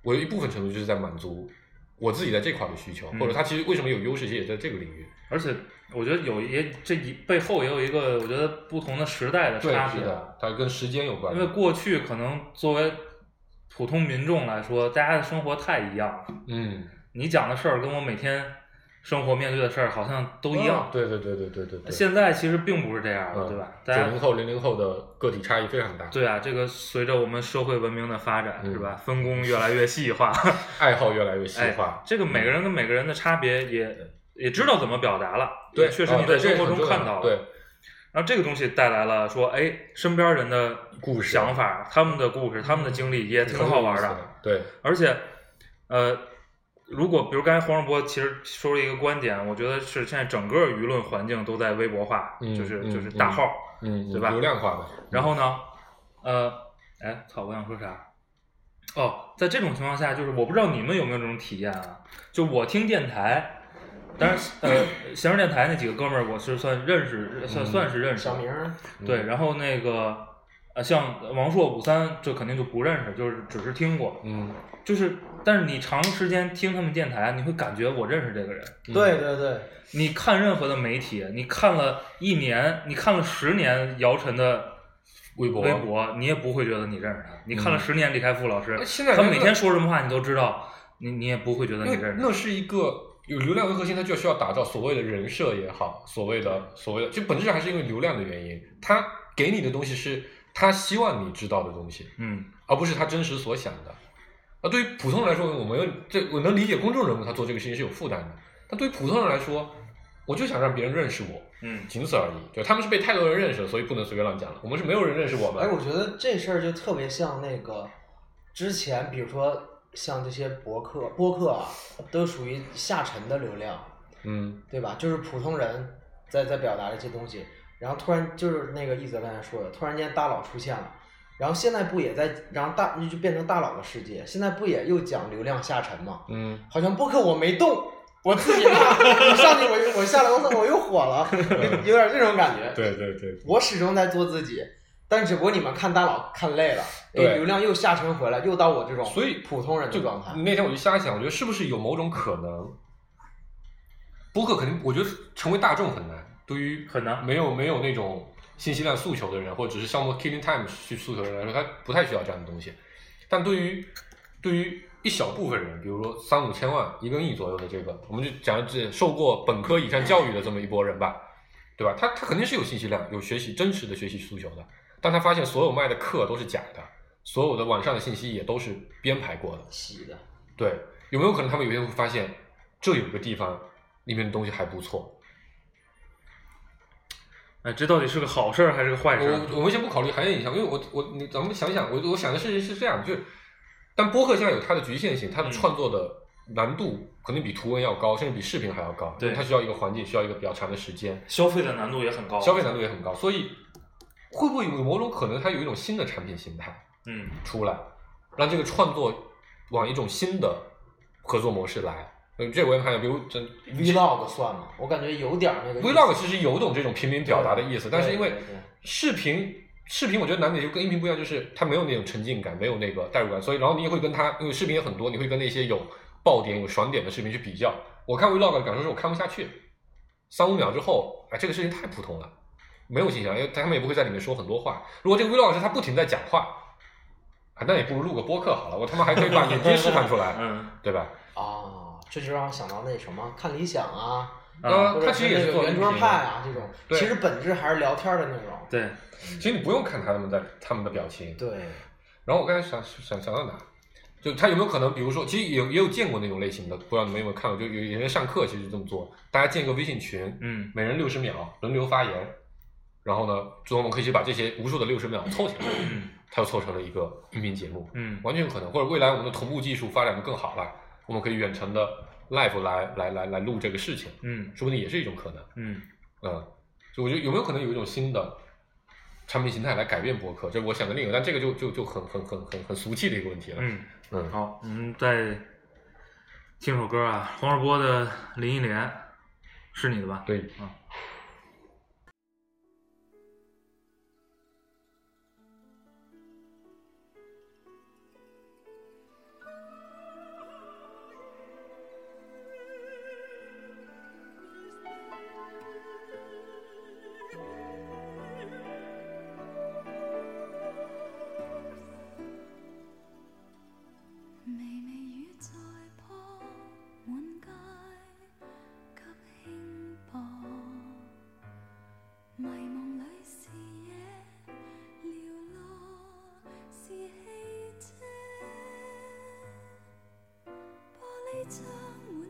我有一部分程度就是在满足我自己在这块的需求，嗯或者它其实为什么有优势，其实也在这个领域。而且我觉得有也这一背后也有一个我觉得不同的时代的，差别，是的，它跟时间有关。因为过去可能作为普通民众来说，大家的生活太一样了，嗯，你讲的事儿跟我每天生活面对的事儿好像都一样。啊对对对对对对对。现在其实并不是这样的，嗯对吧？九零后、零零后的个体差异非常大，对啊，这个随着我们社会文明的发展，嗯是吧？分工越来越细化，爱好越来越细哎化。，这个每个人跟每个人的差别也也知道怎么表达了，对，确实你在生活中看到了。对，然后这个东西带来了说，哎，身边人的故事想法、他们的故事、他们的经历也挺好玩的。对，而且，呃，如果比如刚才黄世博其实说了一个观点，我觉得是现在整个舆论环境都在微博化，嗯就是嗯就是大号。嗯，对吧流量化的。然后呢，呃，哎，操，我想说啥？哦，在这种情况下，就是我不知道你们有没有这种体验啊？就我听电台，当然，呃，闲人电台那几个哥们儿，我是算认识，算嗯算是认识。小明儿对，然后那个呃，像王硕、武三，这肯定就不认识，就是只是听过。嗯，就是，但是你长时间听他们电台，你会感觉我认识这个人。对对对，你看任何的媒体，你看了一年，你看了十年姚晨的微博微博，你也不会觉得你认识他。你看了十年李开复老师，他每天说什么话，你都知道，你你也不会觉得你认识他。那是一个有流量为核心，它就需要打造所谓的人设也好，所谓的所谓的，就本质上还是因为流量的原因，他给你的东西是他希望你知道的东西，嗯而不是他真实所想的。啊，对于普通人来说，我们这我能理解公众人物他做这个事情是有负担的，但对于普通人来说，我就想让别人认识我，嗯仅此而已。就他们是被太多人认识了，所以不能随便乱讲了。我们是没有人认识我们。哎，我觉得这事儿就特别像那个之前，比如说像这些博客、播客啊，都属于下沉的流量，嗯对吧？就是普通人在在表达这些东西，然后突然就是那个一泽刚才说的，突然间大佬出现了，然后现在不也在，然后大就变成大佬的世界，现在不也又讲流量下沉吗？嗯，好像播客我没动，我自己 上去我就我下来我操我又火了，有有点这种感觉。对对对，我始终在做自己，但只不过你们看大佬看累了，哎，对流量又下沉回来，又到我这种所以普通人的状态。那天我就瞎想，我觉得是不是有某种可能，播客肯定，我觉得成为大众很难，对于很难没有没有那种信息量诉求的人，或者只是项目 killing time 去诉求的人来说，他不太需要这样的东西。但对于对于一小部分人，比如说三五千万、一个亿左右的这个，我们就讲这受过本科以上教育的这么一波人吧，对吧？他他肯定是有信息量、有学习真实的学习诉求的，但他发现所有卖的课都是假的，所有的网上的信息也都是编排过的。洗的，对，有没有可能他们有一天会发现，这有个地方里面的东西还不错？哎，这到底是个好事儿还是个坏事儿？我我们先不考虑行业影响，因为我我你咱们想想，我我想的事情是这样，就是，但播客现在有它的局限性，它的嗯创作的难度肯定比图文要高，甚至比视频还要高，对因为它需要一个环境，需要一个比较长的时间，消费的难度也很高，消费难度也很高，所以会不会有某种可能，它有一种新的产品形态嗯出来，让这个创作往一种新的合作模式来？嗯，这我也看见，比如这 vlog 算吗？我感觉有点儿那个 vlog 其实有种这种平民表达的意思，但是因为视频视频，我觉得难点就跟音频不一样，就是它没有那种沉浸感，没有那个代入感，所以然后你也会跟它，因为视频也很多，你会跟那些有爆点、有爽点的视频去比较。我看 vlog 的感受是我看不下去，三五秒之后，哎，这个事情太普通了，没有信息量，因为他们也不会在里面说很多话。如果这个 vlog 是他不停在讲话，啊，那也不如录个播客好了，我他妈还可以把眼睛示范出来，嗯对吧？啊，这就让我想到那什么看理想啊，呃，或者他其实也是做那个圆桌派啊这种，其实本质还是聊天的内容。对，其实你不用看他们的他们的表情，对，然后我刚才想想想到哪？就他有没有可能，比如说，其实也有也有见过那种类型的，不知道你们有没有看过？就有有人上课其实这么做，大家建一个微信群，嗯每人六十秒轮流发言，然后呢，最后我们可以去把这些无数的六十秒凑起来，它就凑成了一个音频节目，嗯完全有可能。或者未来我们的同步技术发展的更好了，我们可以远程的 live 来来来来录这个事情，嗯说不定也是一种可能。嗯嗯，就我觉得有没有可能有一种新的产品形态来改变播客？这是我想的另一个，但这个就就就很很很很很俗气的一个问题了。嗯，嗯，好，我们再听首歌啊，黄世波的《林忆莲》是你的吧？对，啊。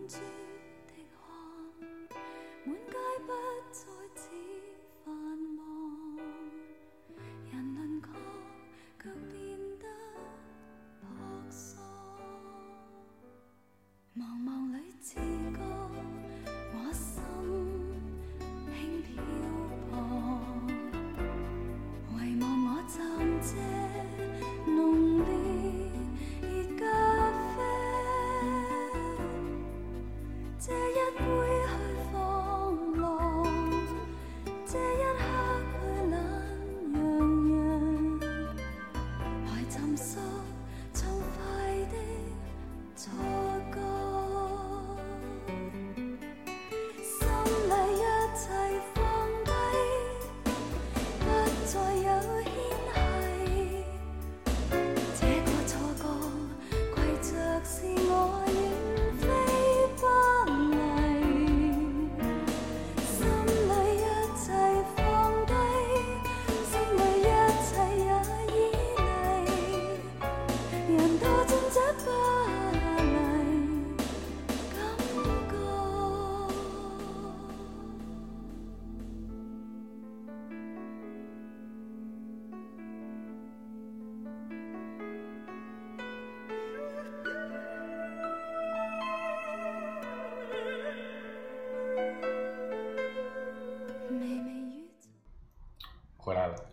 珠的汗，满街不再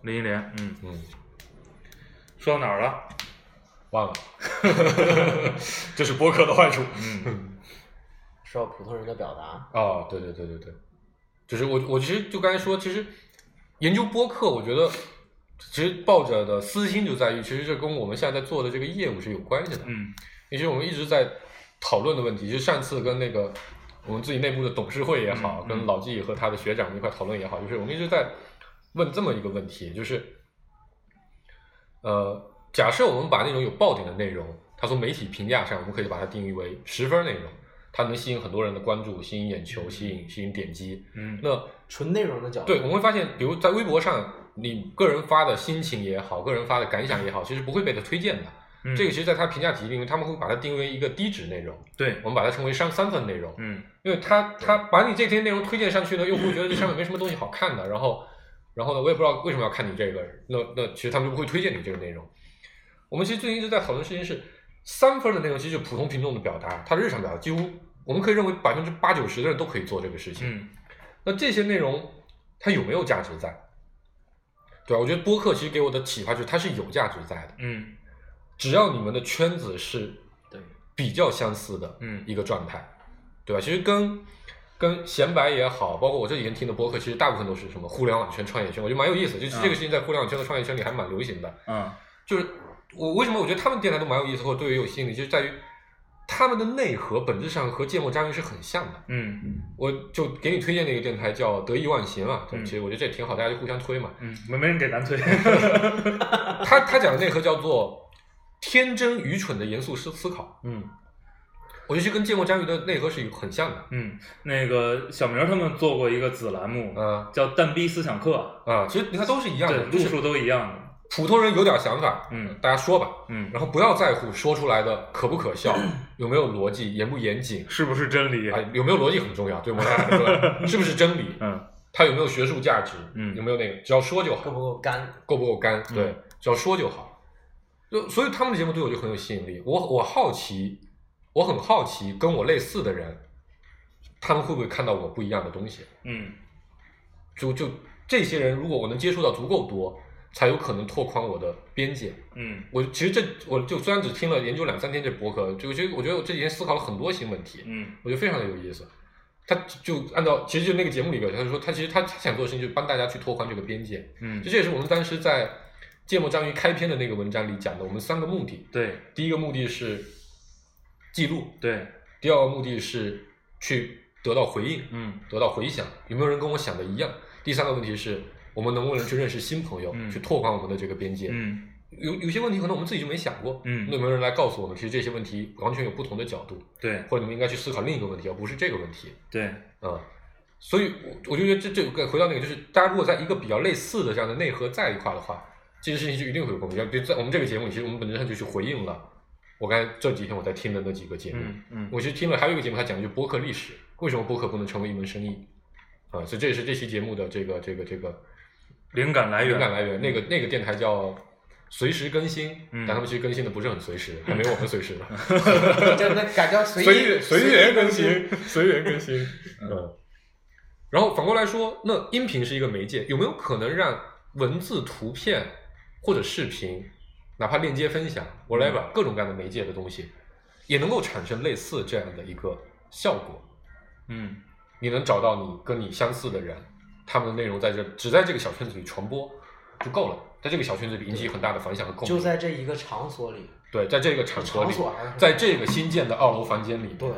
林忆莲，嗯，嗯，说到哪儿了？忘了，这是播客的坏处。嗯，是要普通人的表达。啊，对对对对对，就是我我其实就刚才说，其实研究播客，我觉得其实抱着的私心就在于，其实这跟我们现在在做的这个业务是有关系的。嗯其实我们一直在讨论的问题，就是上次跟那个我们自己内部的董事会也好，嗯嗯跟老纪和他的学长一块讨论也好，就是我们一直在问这么一个问题，就是呃，假设我们把那种有爆点的内容，它从媒体评价上，我们可以把它定义为十分内容，它能吸引很多人的关注，吸引眼球，吸引吸引点击。嗯那纯内容的角度，对，我们会发现，比如在微博上，你个人发的心情也好，个人发的感想也好，其实不会被它推荐的。嗯这个其实，在它评价体系里面，他们会把它定为一个低值内容，对我们把它称为三三分内容。嗯因为它它把你这些内容推荐上去呢，用户觉得这上面没什么东西好看的，然后然后呢，我也不知道为什么要看你这个，那那其实他们就不会推荐你这个内容。我们其实最近一直在讨论的事情是，三分的内容其实就是普通群众的表达，他的日常表达，几乎我们可以认为百分之八九十的人都可以做这个事情。嗯那这些内容它有没有价值在？对吧？我觉得播客其实给我的启发就是它是有价值在的，嗯只要你们的圈子是对比较相似的嗯一个状态，对吧？其实跟跟闲白也好，包括我这几天听的播客，其实大部分都是什么互联网圈、创业圈，我觉得蛮有意思。就是这个事情在互联网圈和创业圈里还蛮流行的。嗯就是我为什么我觉得他们电台都蛮有意思，或者对于有吸引力，就是在于他们的内核本质上和芥末章鱼是很像的。嗯我就给你推荐的一个电台叫得意忘形啊，嗯其实我觉得这也挺好，大家就互相推嘛。嗯，没没人给咱推。他他讲的内核叫做天真愚蠢的严肃思思考，嗯我觉得是跟芥末章鱼的内核是很像的。嗯，那个小明他们做过一个子栏目，嗯叫“蛋逼思想课啊，其实你看都是一”，样的，，就是路数都一样的。普通人有点想法，嗯大家说吧，嗯，然后不要在乎说出来的可不可笑，有没有逻辑，严不严谨，是不是真理？啊，有没有逻辑很重要，对我们来说，是不是真理，嗯它有没有学术价值，嗯有没有那个，只要说就好，够不够干？够不够干？嗯对，只要说就好。就所以他们的节目对我就很有吸引力。我我好奇，我很好奇，跟我类似的人，他们会不会看到我不一样的东西？嗯就就这些人，如果我能接触到足够多，才有可能拓宽我的边界。嗯我其实这我就虽然只听了研究两三天这博客，就觉得我觉得我这几天思考了很多新问题，嗯我觉得非常的有意思。他就按照其实就那个节目里边，他就说他其实他他想做的事情就是帮大家去拓宽这个边界。嗯这，也是我们当时在芥末章鱼开篇的那个文章里讲的，我们三个目的。对第一个目的是记录，对，第二个目的是去得到回应，嗯。得到回响，有没有人跟我想的一样？第三个问题是我们能不能去认识新朋友，嗯。去拓宽我们的这个边界？嗯。有有些问题可能我们自己就没想过，嗯。那有没有人来告诉我们，其实这些问题完全有不同的角度，对。或者你们应该去思考另一个问题，而不是这个问题。对，啊、所以我我就觉得这这个回到那个，就是大家如果在一个比较类似的这样的内核在一块的话，这件事情就一定会有共鸣。比如在我们这个节目，其实我们本质上就去回应了我刚才这几天我在听的那几个节目。嗯嗯我其实听了还有一个节目，它讲的就是播客历史，为什么播客不能成为一门生意？啊，所以这也是这期节目的这个这个这个灵感来源，灵感来源。那个那个电台叫随时更新，嗯但他们其实更新的不是很随时，还没有我们随时呢。真的改叫随随意随缘更新，随缘更新。嗯。然后反过来说，那音频是一个媒介，有没有可能让文字、图片或者视频，哪怕链接分享，whatever 各种各样的媒介的东西，也能够产生类似这样的一个效果？嗯你能找到你跟你相似的人，他们的内容在这只在这个小圈子里传播就够了，在这个小圈子里引起很大的反响和共鸣。就在这一个场所里，对，在这个场所里在这个新建的二楼房间里，对，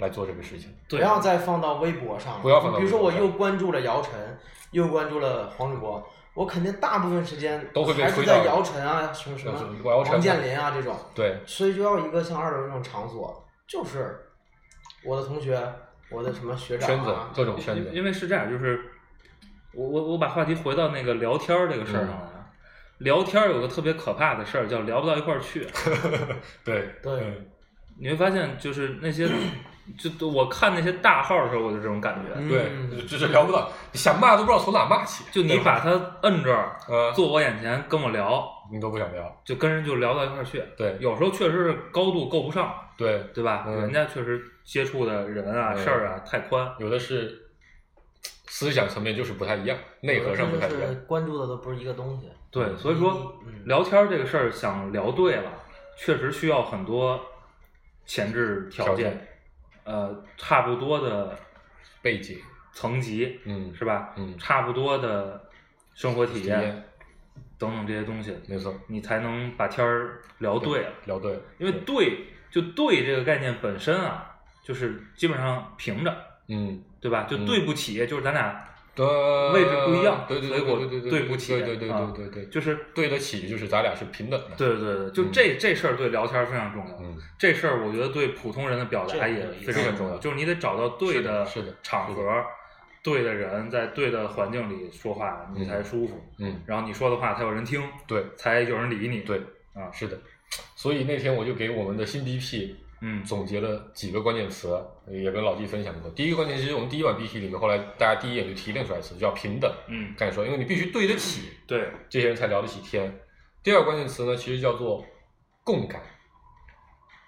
来做这个事情。不要再放到微博上了。不要放到比如说，我又关注了姚晨，又关注了黄世博，我肯定大部分时间都会被还是推到在姚晨啊，什么什么王健林啊这种，对，所以就要一个像二楼这种场所，就是我的同学，我的什么学长圈子啊，各种圈子因，因为是这样，就是我我我把话题回到那个聊天儿这个事儿上来啊。聊天儿有个特别可怕的事儿，叫聊不到一块儿去。对对嗯你会发现，就是那些，就我看那些大号的时候，我就这种感觉。嗯对，就是聊不到，想骂都不知道从哪骂起。就你把他摁这儿，呃，坐我眼前跟我聊，你都不想聊，就跟人就聊到一块儿去。对有时候确实是高度够不上，对，对吧？嗯人家确实接触的人啊、嗯事儿啊太宽。有的是思想层面就是不太一样，内核上不太一样就是。关注的都不是一个东西。对，所以说嗯聊天这个事儿，想聊对了，确实需要很多前置条件。呃差不多的背景，层级，嗯是吧？嗯差不多的生活体验等等这些东西，没错，你才能把天儿聊对了。聊对了，因为对就对这个概念本身啊，就是基本上平着，嗯，对吧？就嗯对不起，就是咱俩对，位置不一样对对所以我对对对对，不起对对对啊对对对，就是对得起，就是咱俩是平等的，对对对，就这、这事儿对聊天儿非常重要。嗯。这事儿我觉得对普通人的表达也非常重要，就是你得找到对的场合、对的人，在对的环境里说话，你才舒服。嗯，然后你说的话才有人听，对。才有人理你。对，啊，是的，所以那天我就给我们的新 BP 嗯总结了几个关键词，也跟老纪分享过。第一个关键词，其实我们第一版 BP 里面，后来大家第一眼就提炼出来词，叫平等。嗯，刚才说，因为你必须对得起对，这些人才聊得起天。第二个关键词呢，其实叫做共感，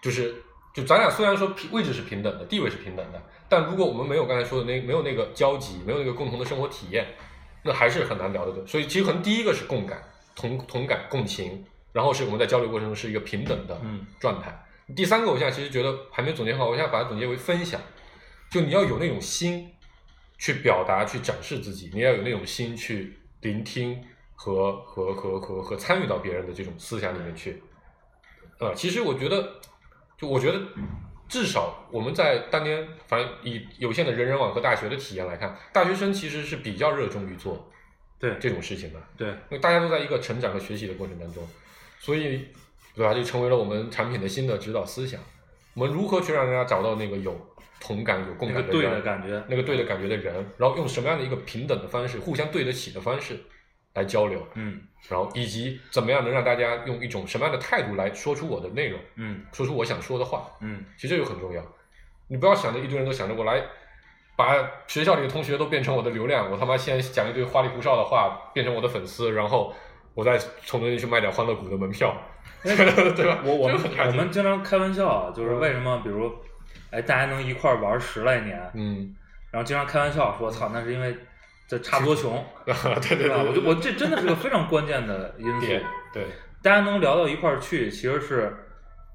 就是就咱俩虽然说平位置是平等的，地位是平等的，但如果我们没有刚才说的那没有那个交集，没有那个共同的生活体验，那还是很难聊得对。所以其实可能第一个是共感、同同感、共情，然后是我们在交流过程中是一个平等的嗯状态。第三个，我现在其实觉得还没总结好，我现在把它总结为分享，就你要有那种心去表达、去展示自己，你要有那种心去聆听和和和和和参与到别人的这种思想里面去。呃，其实我觉得，就我觉得，至少我们在当年，反正以有限的人人网和大学的体验来看，大学生其实是比较热衷于做对这种事情的。对，因为大家都在一个成长和学习的过程当中，所以对吧？就成为了我们产品的新的指导思想。我们如何去让人家找到那个有同感、有共感的人，的感觉。那个对的感觉的人，然后用什么样的一个平等的方式，互相对得起的方式来交流，嗯然后以及怎么样能让大家用一种什么样的态度来说出我的内容，嗯说出我想说的话。嗯，其实这就很重要。你不要想着一堆人都想着我来把学校里的同学都变成我的流量，我他妈先讲一堆花里胡哨的话，变成我的粉丝，然后我再从中间去卖点欢乐谷的门票，对吧？我我们我们经常开玩笑啊，就是为什么比如，哎，大家能一块儿玩十来年，嗯，然后经常开玩笑说，操，那是因为这差不多穷，对对对对吧？我，就我这真的是个非常关键的因素，对，大家能聊到一块儿去，其实是，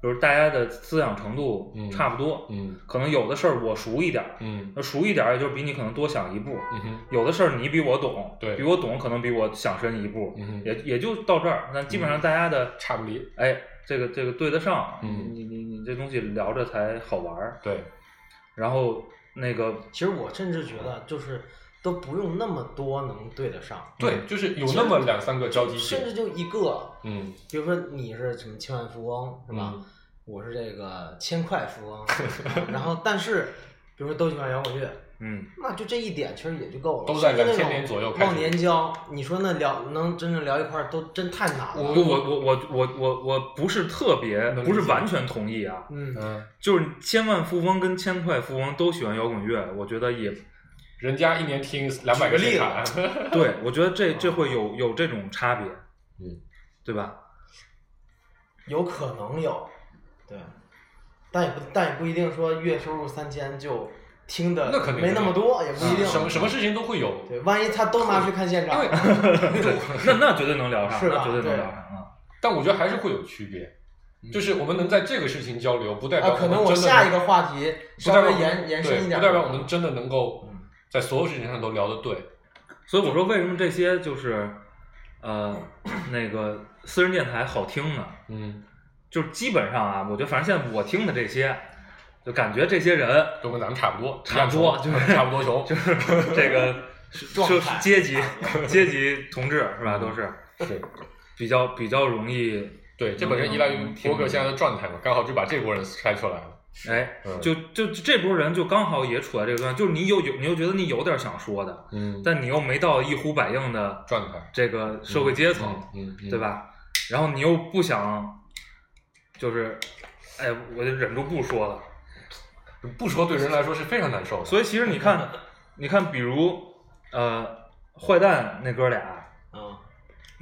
比如大家的思想程度嗯差不多，嗯可能有的事儿我熟一点儿，嗯那熟一点儿也就是比你可能多想一步，嗯哼，有的事儿你比我懂，对比我懂可能比我想深一步，嗯哼也也就到这儿。那基本上大家的，差不离，哎，这个这个对得上，嗯你你你这东西聊着才好玩儿。对，然后那个其实我甚至觉得就是都不用那么多能对得上，对，就是有那么两三个交集点，甚至就一个，嗯比如说你是什么千万富翁是吧？嗯我是这个千块富翁，啊然后但是比如说都喜欢摇滚乐，嗯，那就这一点其实也就够了。都在2000甚至那种年左右开始忘年交，你说那聊能真正聊一块儿都真太难了。我我我我我我我不是特别不是完全同意啊，嗯，嗯，就是千万富翁跟千块富翁都喜欢摇滚乐，我觉得也人家一年听两百个举个例显卡，对，我觉得这 这会有有这种差别，嗯，对吧？有可能有，对，但也不但也不一定说月收入三千就听的那肯定没那么多，也不一定。什么什么事情都会有，对，万一他都拿去看现场，那那绝对能聊上，是吧那绝对能聊上啊。但我觉得还是会有区别，就是我们能在这个事情交流，不代表啊，可能我们真的我下一个话题不稍微代表我们延延伸一点，不代表我们真的能够嗯在所有事情上都聊得对。所以我说，为什么这些就是呃那个私人电台好听呢？嗯，就是基本上啊，我觉得反正现在我听的这些，就感觉这些人都跟咱们差不多，差不多就 是差不多穷，就是 这个是阶级阶级同志是吧？都是是比较比较容易对，这本身依赖于嗯博客现在的状态嘛，刚好就把这波人筛出来了。哎，嗯就就就这波人就刚好也处在这个段，就是你有有你又觉得你有点想说的，嗯，但你又没到一呼百应的状态，这个社会阶层，嗯，嗯对？吧？然后你又不想，就是，哎，我就忍住不说了。嗯不说对人来说是非常难受的。所以其实你看，你看，比如呃，坏蛋那哥俩，啊，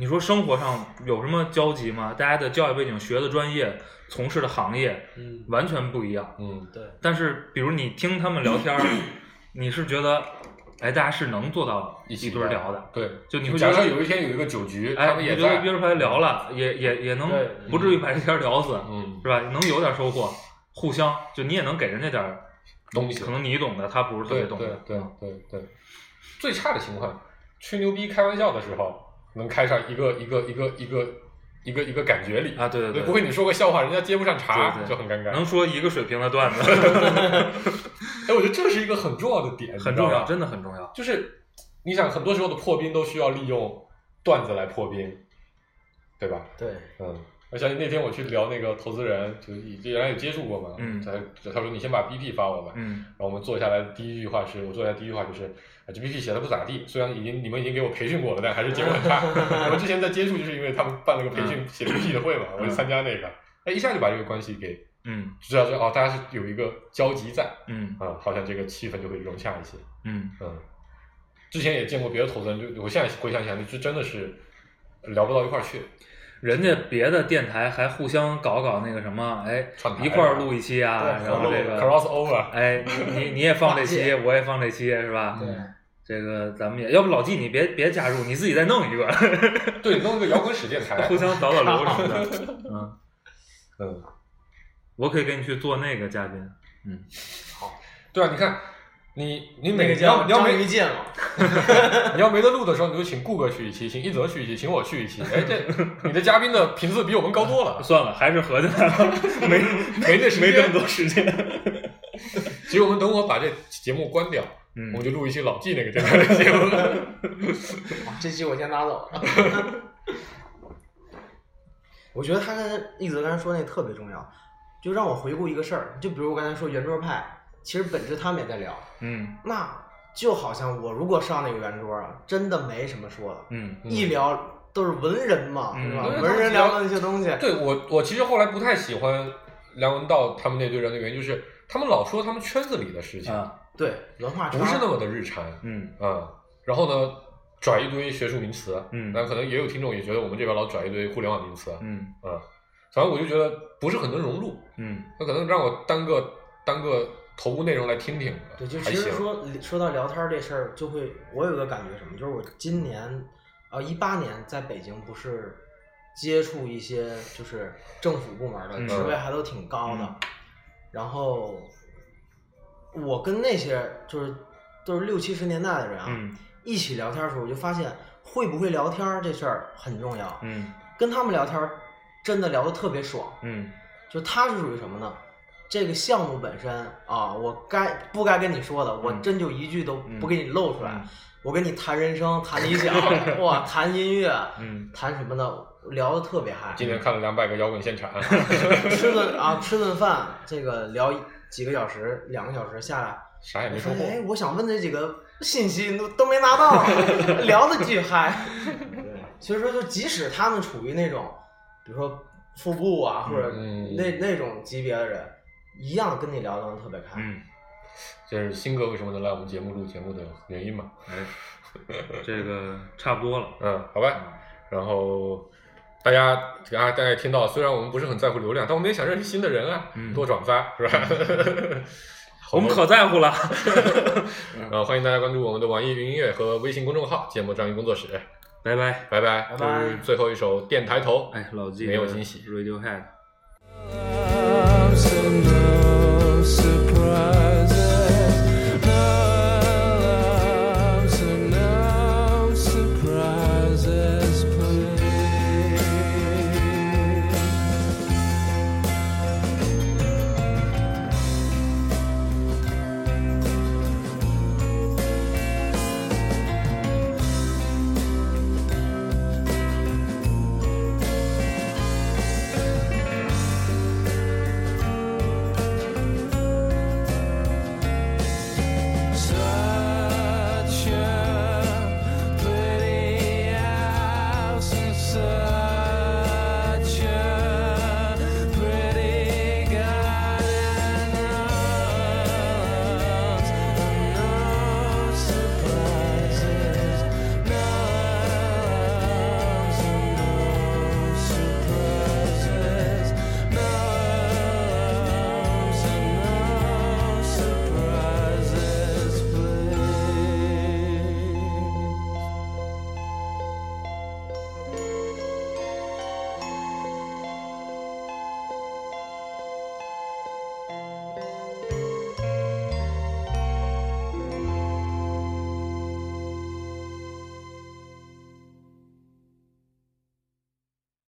你说生活上有什么交集吗？大家的教育背景、学的专业、从事的行业嗯，完全不一样。嗯，对，但是，比如你听他们聊天儿，你是觉得，哎，大家是能做到一起堆儿聊的。对，就你会觉得假设有一天有一个酒局，他哎，们也觉得约出来聊了，也也也能不至于把这天儿聊死，嗯，是吧？能有点收获，互相就你也能给人家点儿东西。可能你懂的，他不是特别对对懂的。对对对，最差的情况，吹牛逼开玩笑的时候，能开上一个一个一个一个一个一个感觉里。啊对对对。不会你说个笑话，人家接不上茬，对对。就很尴尬。能说一个水平的段子，哎，我觉得这是一一个很重要的点，很重要，真的很重要。就是你想，很多时候的破冰都需要利用段子来破冰，对吧？对，嗯，我相信那天我去聊那个投资人，就是原来有接触过嘛，嗯。他他说你先把 BP 发我吧，嗯。然后我们坐下来第一句话是我坐下来第一句话就是，啊这 BP 写的不咋地，虽然已经你们已经给我培训过了，但还是结果很差。我们之前在接触就是因为他们办了个培训写 BP 的会嘛，我就参加那个，哎，一下就把这个关系给嗯。知道，就哦，大家是有一个交集在嗯。啊，好像这个气氛就会融洽一些。嗯。嗯，之前也见过别的投资人，就我现在回想起来，就真的是聊不到一块儿去。人家别的电台还互相搞搞那个什么，哎一块儿录一期啊，然后这个 cross over，哎，你你你也放这期，我也放这期，是吧？对，这个咱们也要不老纪你别别加入，你自己再弄一个，对，弄一个摇滚史电台互。相导导流什么的。嗯，嗯，我可以给你去做那个嘉宾。嗯，好对啊，你看，你你每个每你要你要没剑嘛，你要没得录的时候，你就请顾哥去一期，请一泽去一期，请我去一期。哎，这 你的嘉宾的频次比我们高多了。算了，还是合计来了，没没那时间没这么多时间。其实我们等会儿把这节目关掉，嗯我们就录一期老纪那个电台的节目。哇这期我先拿走了。我觉得他刚才一泽刚才说那特别重要，就让我回顾一个事儿，就比如我刚才说圆桌派，其实本质他们也在聊，嗯。那就好像我如果上那个圆桌啊，真的没什么说的，嗯。一聊都是文人嘛，嗯是吧？文人？聊的那些东西，对我，我其实后来不太喜欢梁文道他们那堆人的原因，就是他们老说他们圈子里的事情，啊对文化圈不是那么的日常嗯。啊、然后呢，拽一堆学术名词，嗯。那可能也有听众也觉得我们这边老拽一堆互联网名词，嗯。啊，反正我就觉得不是很能融入，嗯。那可能让我单个单个头部内容来听听，对，就。其实说说到聊天儿这事儿，就会我有个感觉什么，就是我今年啊一八年在北京不是接触一些就是政府部门的嗯职位还都挺高的，嗯然后我跟那些就是都是六七十年代的人啊，嗯一起聊天的时候，我就发现会不会聊天儿这事儿很重要，嗯跟他们聊天儿真的聊得特别爽，嗯就他是属于什么呢？这个项目本身啊，我该不该跟你说的，我嗯真就一句都不给你露出来。嗯我跟你谈人生，谈理想，哇，谈音乐，嗯谈什么的，聊得特别嗨。今天看了两百个摇滚现场，吃顿啊，吃顿饭，这个聊几个小时，两个小时下来，啥也没说。哎，我想问这几个信息都都没拿到，聊得巨嗨。对，所以说，就即使他们处于那种，比如说副部啊，或者嗯那那种级别的人，一样跟你聊得特别开。嗯，这是新哥为什么能来我们节目录节目的原因嘛？哎，这个差不多了。嗯，好吧。然后大家大家大家也听到，虽然我们不是很在乎流量，但我们也想认识新的人啊，嗯多转发是吧？我们可在乎了。呃，欢迎大家关注我们的网易云音乐和微信公众号“芥末章鱼工作室拜拜。”，拜拜。拜拜这是最后一首电台头，哎，老纪没有惊喜 Radiohead。somehow.